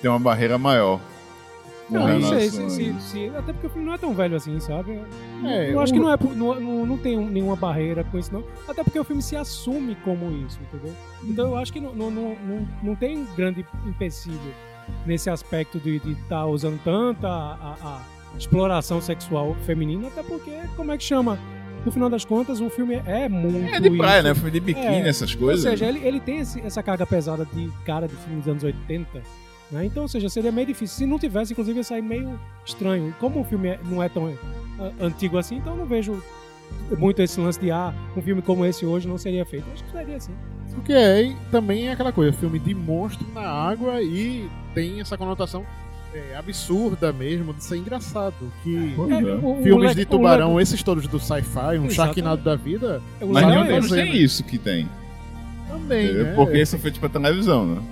Tem uma barreira maior. Não, não sei, se, se, se- até porque o filme não é tão velho assim, sabe? É, eu acho que não, é, não, não, tem um- nenhuma barreira com isso, não. Até porque o filme se assume como isso, entendeu? Então eu acho que não, não, não, não, tem grande empecilho nesse aspecto de estar usando tanta a, a- exploração sexual feminina, até porque, como é que chama? No final das contas, o filme é muito. É de praia, isso. né? Filme de biquíni, É, essas Ou coisas. seja, ele, ele tem esse- essa carga pesada de cara de filme dos anos 80. Né? Então, ou seja, seria meio difícil. Se não tivesse, inclusive, ia sair meio estranho. Como o filme é- não é tão ah, antigo assim, então eu não vejo muito esse lance de ah, um filme como esse hoje não seria feito. Acho que seria assim. Porque é e também é aquela coisa, filme de monstro na água e tem essa conotação é, absurda mesmo de ser engraçado. Que É, é. o- o filmes de tubarão, esses todos do sci-fi, um. Sharknado da vida, o Mas nenhum é deles fazer, tem isso que tem. também, né? Porque são feitos pra televisão, né?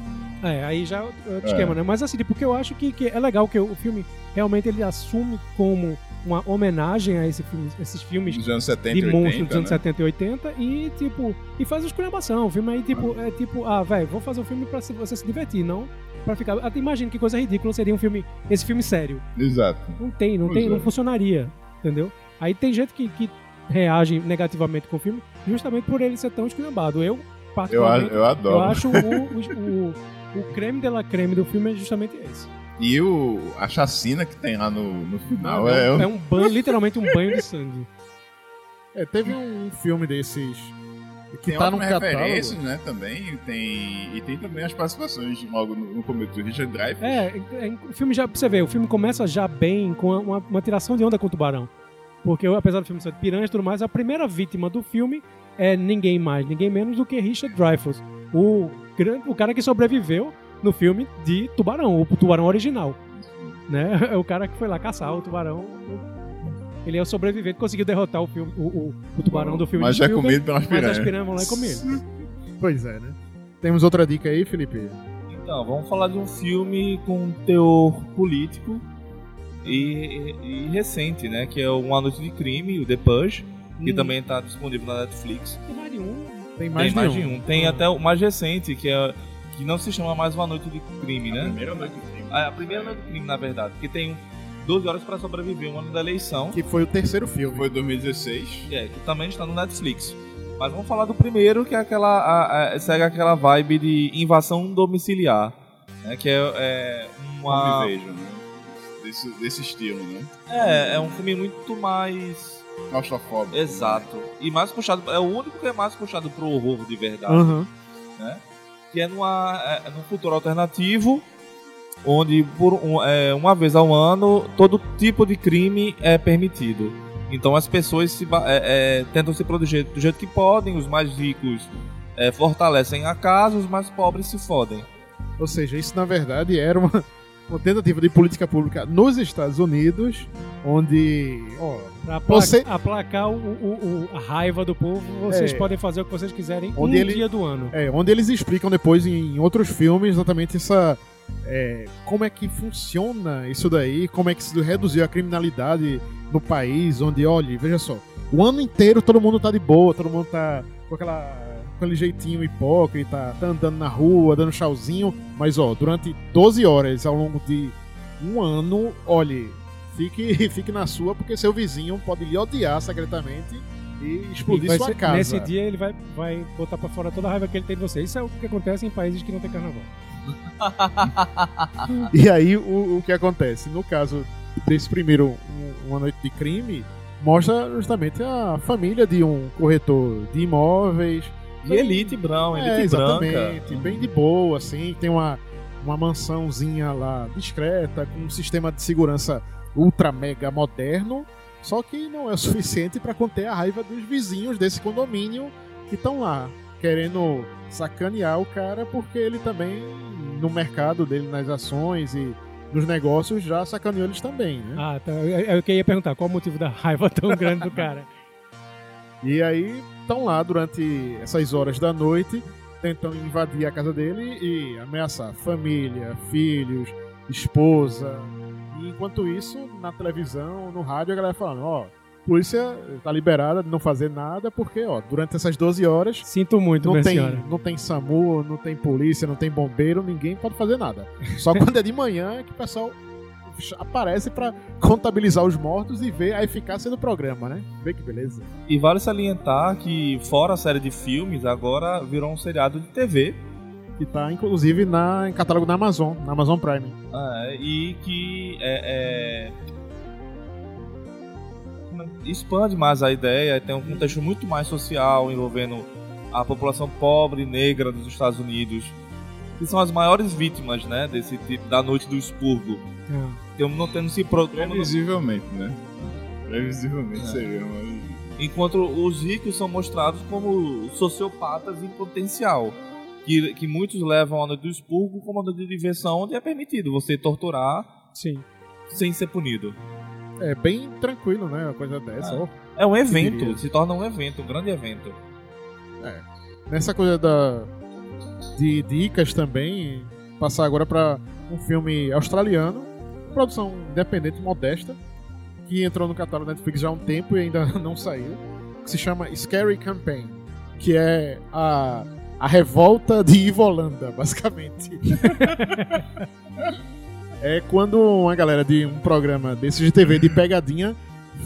É, aí já é outro outro É. esquema, né? Mas assim, porque eu acho que, que é legal que o filme realmente ele assume como uma homenagem a esse filme, esses filmes Dos anos 70 de 80, monstros dos anos né? 70 e 80 e tipo e faz uma esculhambação o filme aí tipo é tipo ah velho vou fazer um filme pra você se divertir não pra ficar até imagina que coisa ridícula seria um filme esse filme sério Exato. não tem não Pois tem é. não funcionaria entendeu aí tem gente que, que reage negativamente com o filme justamente por ele ser tão esculhambado eu Eu, particularmente eu eu, adoro. acho o, o, o, o creme de la creme do filme é justamente esse E o, a chacina que tem lá no, no final é, é, um, é um banho literalmente um banho de sangue É, teve um filme desses que tem tá no ótimas catálogo. referências, né, também. E tem, e tem também as participações logo no, no começo do Richard Dreyfuss. É, é, o filme já, pra você ver, o filme começa já bem com uma, uma tiração de onda com o tubarão. Porque apesar do filme ser de piranha e tudo mais, a primeira vítima do filme é ninguém mais, ninguém menos do que Richard Dreyfuss, o, o cara que sobreviveu no filme de Tubarão, o tubarão original. Né? É o cara que foi lá caçar o tubarão. Ele é o sobrevivente que conseguiu derrotar o, filme, o, o- o tubarão do filme Mas de já é comido pelas Mas as piranhas. piranhas vão lá e comer. Pois é, né? Temos outra dica aí, Felipe? Então, vamos falar de um filme com teor político e, e- e recente, né? Que é o Uma Noite de Crime, o The Purge, que Hum. também está disponível na Netflix. Tem mais de um. Tem mais, Tem mais de de um. um. Tem até o mais recente, que é que não se chama mais Uma Noite de Crime, né? Primeira noite de crime. Ah, A primeira noite de crime, na verdade, que tem 12 horas para sobreviver, um ano da eleição, Que foi o terceiro filme. Foi 2016. que, é, que também está no Netflix. Mas vamos falar do primeiro, que é aquela. a- a- segue aquela vibe de invasão domiciliar. Né, que é, é uma. Como me vejo, né? Desse, desse estilo, né? É, é um filme muito mais. Claustrofóbico. Exato. E mais puxado. É o único que é mais puxado pro horror de verdade. Aham. Que é, numa, é num futuro alternativo. Onde por um- é, uma vez ao ano todo tipo de crime é permitido. Então as pessoas se, é, é, tentam se proteger do jeito que podem, os mais ricos é, fortalecem a casa, os mais pobres se fodem. Ou seja, isso na verdade era uma, uma tentativa de política pública nos Estados Unidos, onde. Ó, Pra Você- aplacar o, o- o- a raiva do povo, vocês É. podem fazer o que vocês quiserem Onde um ele- dia do ano. é, onde eles explicam depois em outros filmes exatamente essa. é, como é que funciona isso daí, como é que se reduziu a criminalidade no país, onde, olha, veja só, o ano inteiro todo mundo tá de boa, todo mundo tá com aquela aquele jeitinho hipócrita, tá andando na rua, dando chauzinho, mas ó, durante 12 horas ao longo de um ano, olhe, fique, fique na sua, porque seu vizinho pode lhe odiar secretamente e E explodir vai sua ser- casa. Nesse dia ele vai, vai botar pra fora toda a raiva que ele tem de você. Isso é o que acontece em países que não tem carnaval. E aí, o, o que acontece? No caso desse primeiro um- Uma Noite de Crime, mostra justamente a família de um corretor de imóveis. De elite branca, É, elite exatamente. branca. Bem de boa, assim. Tem uma, uma mansãozinha lá discreta, com um sistema de segurança ultra mega moderno. Só que não é o suficiente para conter a raiva dos vizinhos desse condomínio que estão lá, querendo sacanear o cara, porque ele também, no mercado dele, nas ações e nos negócios, já sacaneou eles também, né? Ah, tá. Eu, eu ia perguntar qual o motivo da raiva tão grande do cara. E aí estão lá durante essas horas da noite, tentando invadir a casa dele e ameaçar família, filhos, esposa. E enquanto isso, na televisão, no rádio, a galera falando, ó, polícia tá liberada de não fazer nada, porque, ó, durante essas 12 horas Sinto muito, não tem, senhora. não tem SAMU, não tem polícia, não tem bombeiro, ninguém pode fazer nada. Só quando é de manhã que o pessoal aparece pra contabilizar os mortos e ver a eficácia do programa, né? Vê que beleza. E vale salientar que, fora a série de filmes, agora virou um seriado de TV. Que tá, inclusive, na, em catálogo da Amazon, na Amazon Prime. é, e que é, é, expande mais a ideia, tem um contexto muito mais social envolvendo a população pobre e negra dos Estados Unidos, que são as maiores vítimas né, desse tipo, da noite do expurgo. Ah. Eu não tendo se pro- como não- Previsivelmente, né? Previsivelmente seria, mas. enquanto os ricos são mostrados como sociopatas em potencial. Que, que muitos levam a noite do expurgo como a noite de diversão, onde é permitido você torturar Sim. sem ser punido. É bem tranquilo, né? Uma coisa dessa. É. ó. É um evento, diria? se torna um evento, um grande evento. Nessa coisa da, de dicas também, passar agora para um filme australiano, produção independente modesta, que entrou no catálogo da Netflix já há um tempo e ainda não saiu, que se chama Scary Campaign, que é a, a revolta de Ivolanda, basicamente. é quando uma galera de um programa desses de TV de pegadinha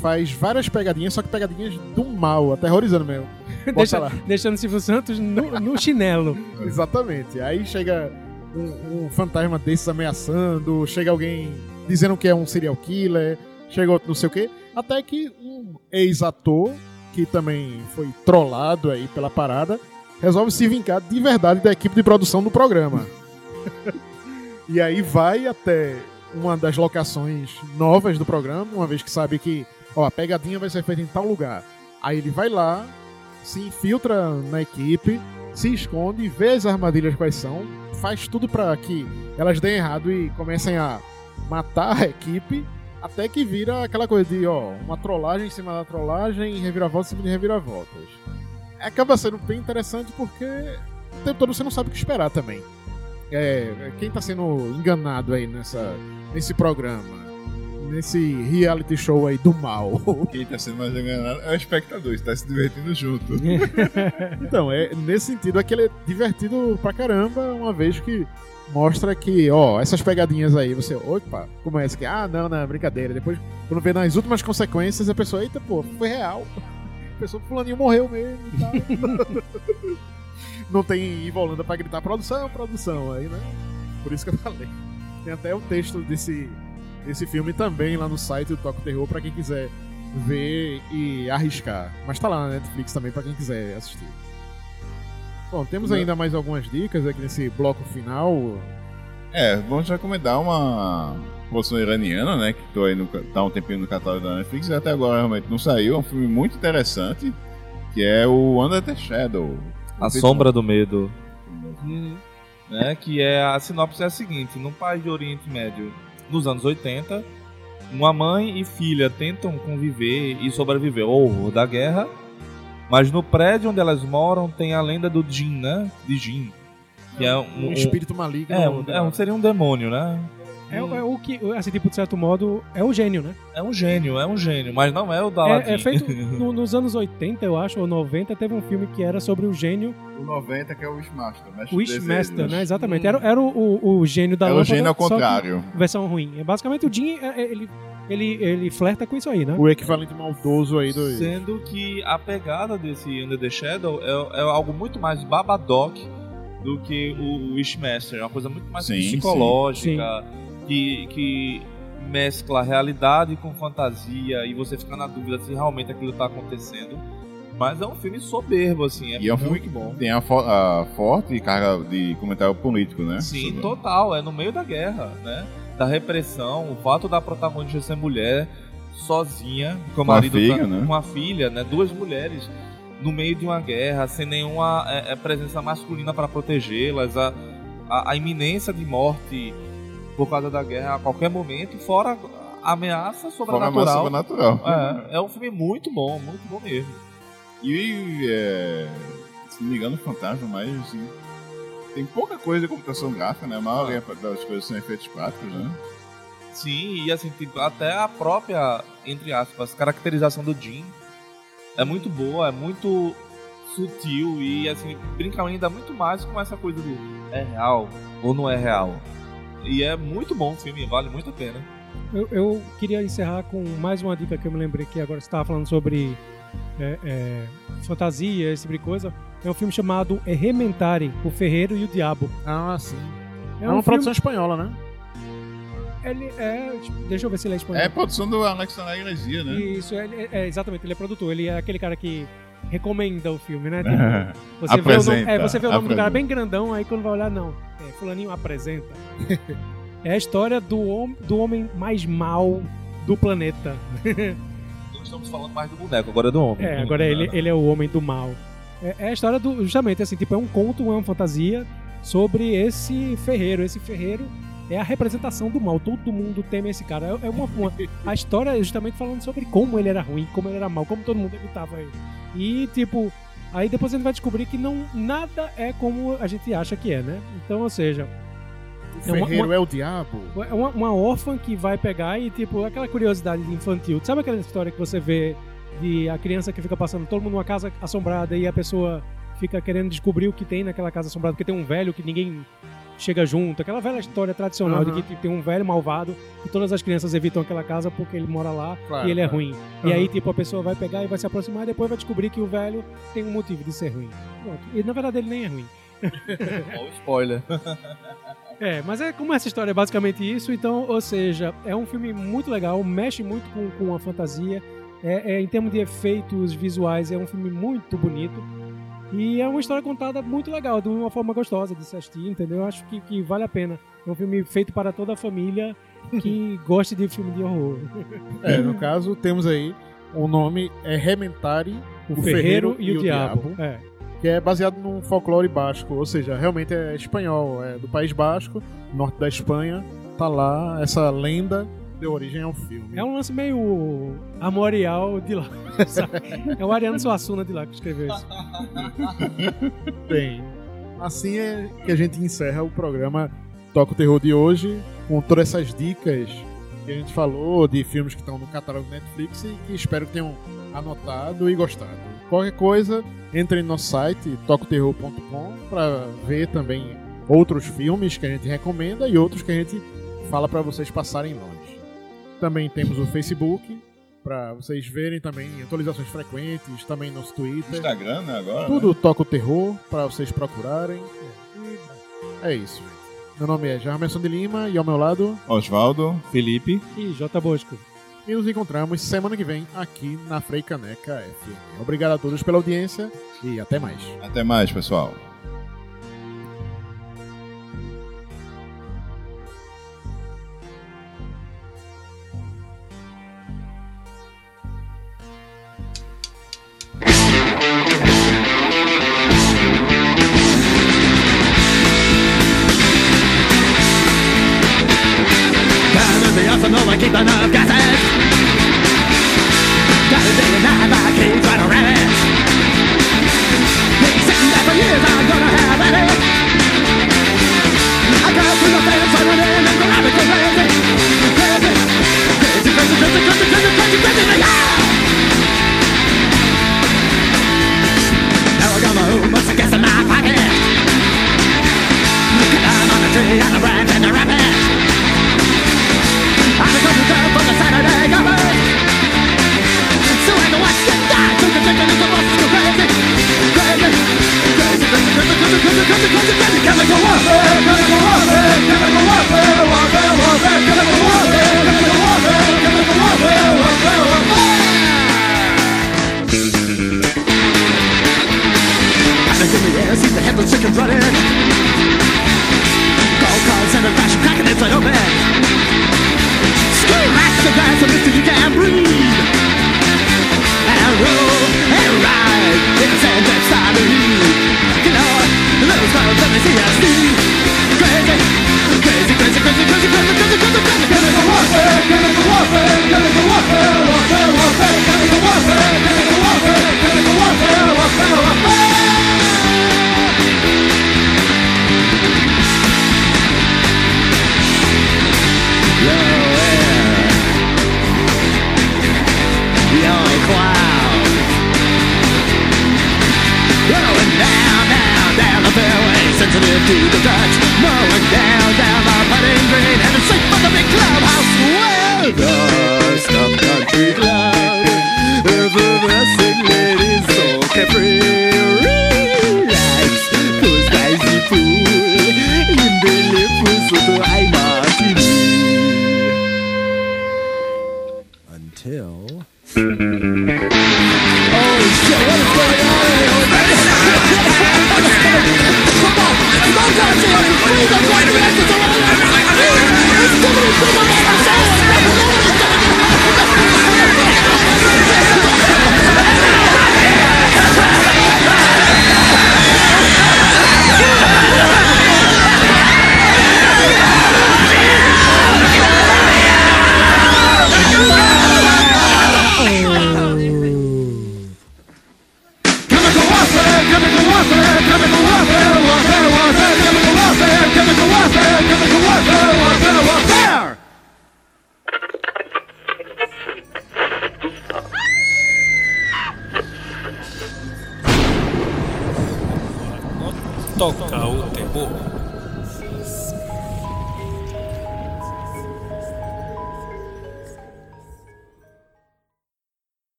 faz várias pegadinhas, só que pegadinhas do mal, aterrorizando mesmo. Deixa, lá. deixando Silvio Santos no, no chinelo. Exatamente. Aí chega um, um fantasma desses ameaçando, chega alguém dizendo que é um serial killer, chega outro não sei o quê, até que um ex-ator, que também foi trollado aí pela parada, resolve se vingar de verdade da equipe de produção do programa. e aí vai até uma das locações novas do programa, uma vez que sabe que ó, a pegadinha vai ser feita em tal lugar. Aí ele vai lá, se infiltra na equipe, se esconde, vê as armadilhas quais são, faz tudo pra que elas deem errado e comecem a matar a equipe, até que vira aquela coisa de, ó, uma trollagem em cima da trollagem e reviravolta em cima de reviravoltas. Acaba sendo bem interessante porque o tempo todo você não sabe o que esperar também. É, quem tá sendo enganado aí nessa, nesse programa? Nesse reality show aí do mal. Quem tá sendo mais enganado é o espectador, está se divertindo junto. Então, é, nesse sentido é que ele é divertido pra caramba, uma vez que mostra que, ó, essas pegadinhas aí, você, opa, começa que, ah, não, não, brincadeira. Depois, quando vê nas últimas consequências, a pessoa, eita, pô, foi real. A pessoa, fulaninho morreu mesmo e tal. não tem Ivolanda pra gritar produção, produção, aí, né? Por isso que eu falei. Tem até o texto desse, desse filme também lá no site do Toco Terror pra quem quiser ver e arriscar. Mas tá lá na Netflix também pra quem quiser assistir. Bom, temos Não. ainda mais algumas dicas aqui nesse bloco final. É, vamos recomendar uma produção iraniana, né? Que tô aí no, tá há um tempinho no catálogo da Netflix e até agora realmente não saiu. É um filme muito interessante, que é o Under the Shadow. A Sombra do Medo. Né, que é a sinopse é a seguinte: num país de Oriente Médio nos anos 80, uma mãe e filha tentam conviver e sobreviver ao horror da guerra, mas no prédio onde elas moram tem a lenda do Jin, né? De Jin. Que é um, Um, um- espírito maligno. é, um- é um- seria um demônio, né? É, é o que, assim, tipo, de certo modo, é o gênio, né? É um gênio, é um gênio, mas não é o da É, é feito no- nos anos 80, eu acho, ou 90, teve um filme que era sobre o gênio, O 90 que é o Wishmaster. mestre o dos Wishmaster, né? Exatamente. Era, era o, o, o gênio da É o lâmpada, gênio ao só que contrário. versão ruim. É, basicamente, o Jim, é- é- ele, ele, ele flerta com isso aí, né? O equivalente maldoso aí do. Sendo que a pegada desse Under the Shadow é, é algo muito mais babadoc do que o Wishmaster. É uma coisa muito mais Sim, psicológica, Que, que mescla realidade com fantasia e você fica na dúvida se realmente aquilo tá acontecendo. Mas é um filme soberbo, assim. E é um filme muito bom. Tem a, fo- a forte carga de comentário político, né? Sim, Sobre- total. É no meio da guerra, né? Da repressão, o fato da protagonista ser mulher sozinha, com o a marido filha, tá- né? com a filha, né? Duas mulheres no meio de uma guerra, sem nenhuma é, é, presença masculina para protegê-las, a, a, a iminência de morte por causa da guerra a qualquer momento, fora a ameaça Fora a massa sobrenatural. sobrenatural. É, é um filme muito bom, muito bom mesmo. E, é, se não me engano, Fantasma, mas assim, tem pouca coisa de computação gráfica, né? A maioria das coisas são efeitos práticos, né? Sim, e assim, tipo, até a própria, entre aspas, caracterização do Jim é muito boa, é muito sutil e assim, brinca ainda muito mais com essa coisa do é real ou não é real. E é muito bom o filme, vale muito a pena. Eu, eu queria encerrar com mais uma dica que eu me lembrei que agora você estava falando sobre é, é, fantasia, esse tipo de coisa. É um filme chamado Rementare, O Ferreiro e o Diabo. Ah, sim. É, É, uma um produção filme, espanhola, né? ele é, tipo, deixa eu ver se ele é espanhol. É produção do Alexandre Igreja, né? Isso, ele é, é, exatamente, ele é produtor, ele é aquele cara que recomenda o filme, né? Tipo, Você vê, o nome, Apresenta, é, você vê o nome do cara apresenta. bem grandão, aí quando vai olhar, não. É, fulaninho apresenta. é a história do, hom do homem mais mal do planeta. Não estamos falando mais do boneco, agora é do homem. É, agora ele, ele é o homem do mal. É, é a história do. Justamente assim, tipo, é um conto, é uma fantasia sobre esse ferreiro. Esse ferreiro é a representação do mal. Todo mundo teme esse cara. É é uma, uma- a história é justamente falando sobre como ele era ruim, como ele era mal, como todo mundo evitava ele. E, tipo, aí depois a gente vai descobrir que não, nada é como a gente acha que é, né? Então, ou seja, O É uma- Ferreiro uma- é o diabo. é uma, uma órfã que vai pegar e, tipo, aquela curiosidade infantil. Sabe aquela história que você vê de a criança que fica passando todo mundo numa casa assombrada e a pessoa fica querendo descobrir o que tem naquela casa assombrada, porque tem um velho que ninguém chega junto. Aquela velha história tradicional Aham. de que tem um velho malvado e todas as crianças evitam aquela casa porque ele mora lá Claro, e ele é claro. ruim. E Aham. aí, tipo, a pessoa vai pegar e vai se aproximar e depois vai descobrir que o velho tem um motivo de ser ruim. Pronto. E na verdade ele nem é ruim. Olha o spoiler. É, mas é como essa história é basicamente isso, então, ou seja, é um filme muito legal, mexe muito com, com a fantasia, é, é, em termos de efeitos visuais, é um filme muito bonito. E é uma história contada muito legal, de uma forma gostosa de se assistir, entendeu? Eu acho que, que vale a pena. É um filme feito para toda a família que goste de filme de horror. É, no caso, temos aí o nome é Rementari, O, Ferreiro, e, o, Diabo. É. que é baseado num folclore basco, ou seja, realmente é espanhol, é do País Basco, norte da Espanha, tá lá essa lenda deu origem ao filme. É um lance meio amorial de lá. É o Ariano Suassuna de lá que escreveu isso. Bem, assim é que a gente encerra o programa Toca o Terror de hoje, com todas essas dicas que a gente falou de filmes que estão no catálogo Netflix e que espero que tenham anotado e gostado. Qualquer coisa, entre no nosso site tocoterror.com para ver também outros filmes que a gente recomenda e outros que a gente fala para vocês passarem longe. Também temos o Facebook para vocês verem também atualizações frequentes, também nosso Twitter. Instagram, né, agora? Tudo toca o terror para vocês procurarem. E é isso. gente. Meu nome é Jarmerson de Lima e ao meu lado Né? Osvaldo. Felipe. E J. Bosco. e nos encontramos semana que vem aqui na Frei Caneca FM. Obrigado a todos pela audiência e até mais. Até mais, pessoal.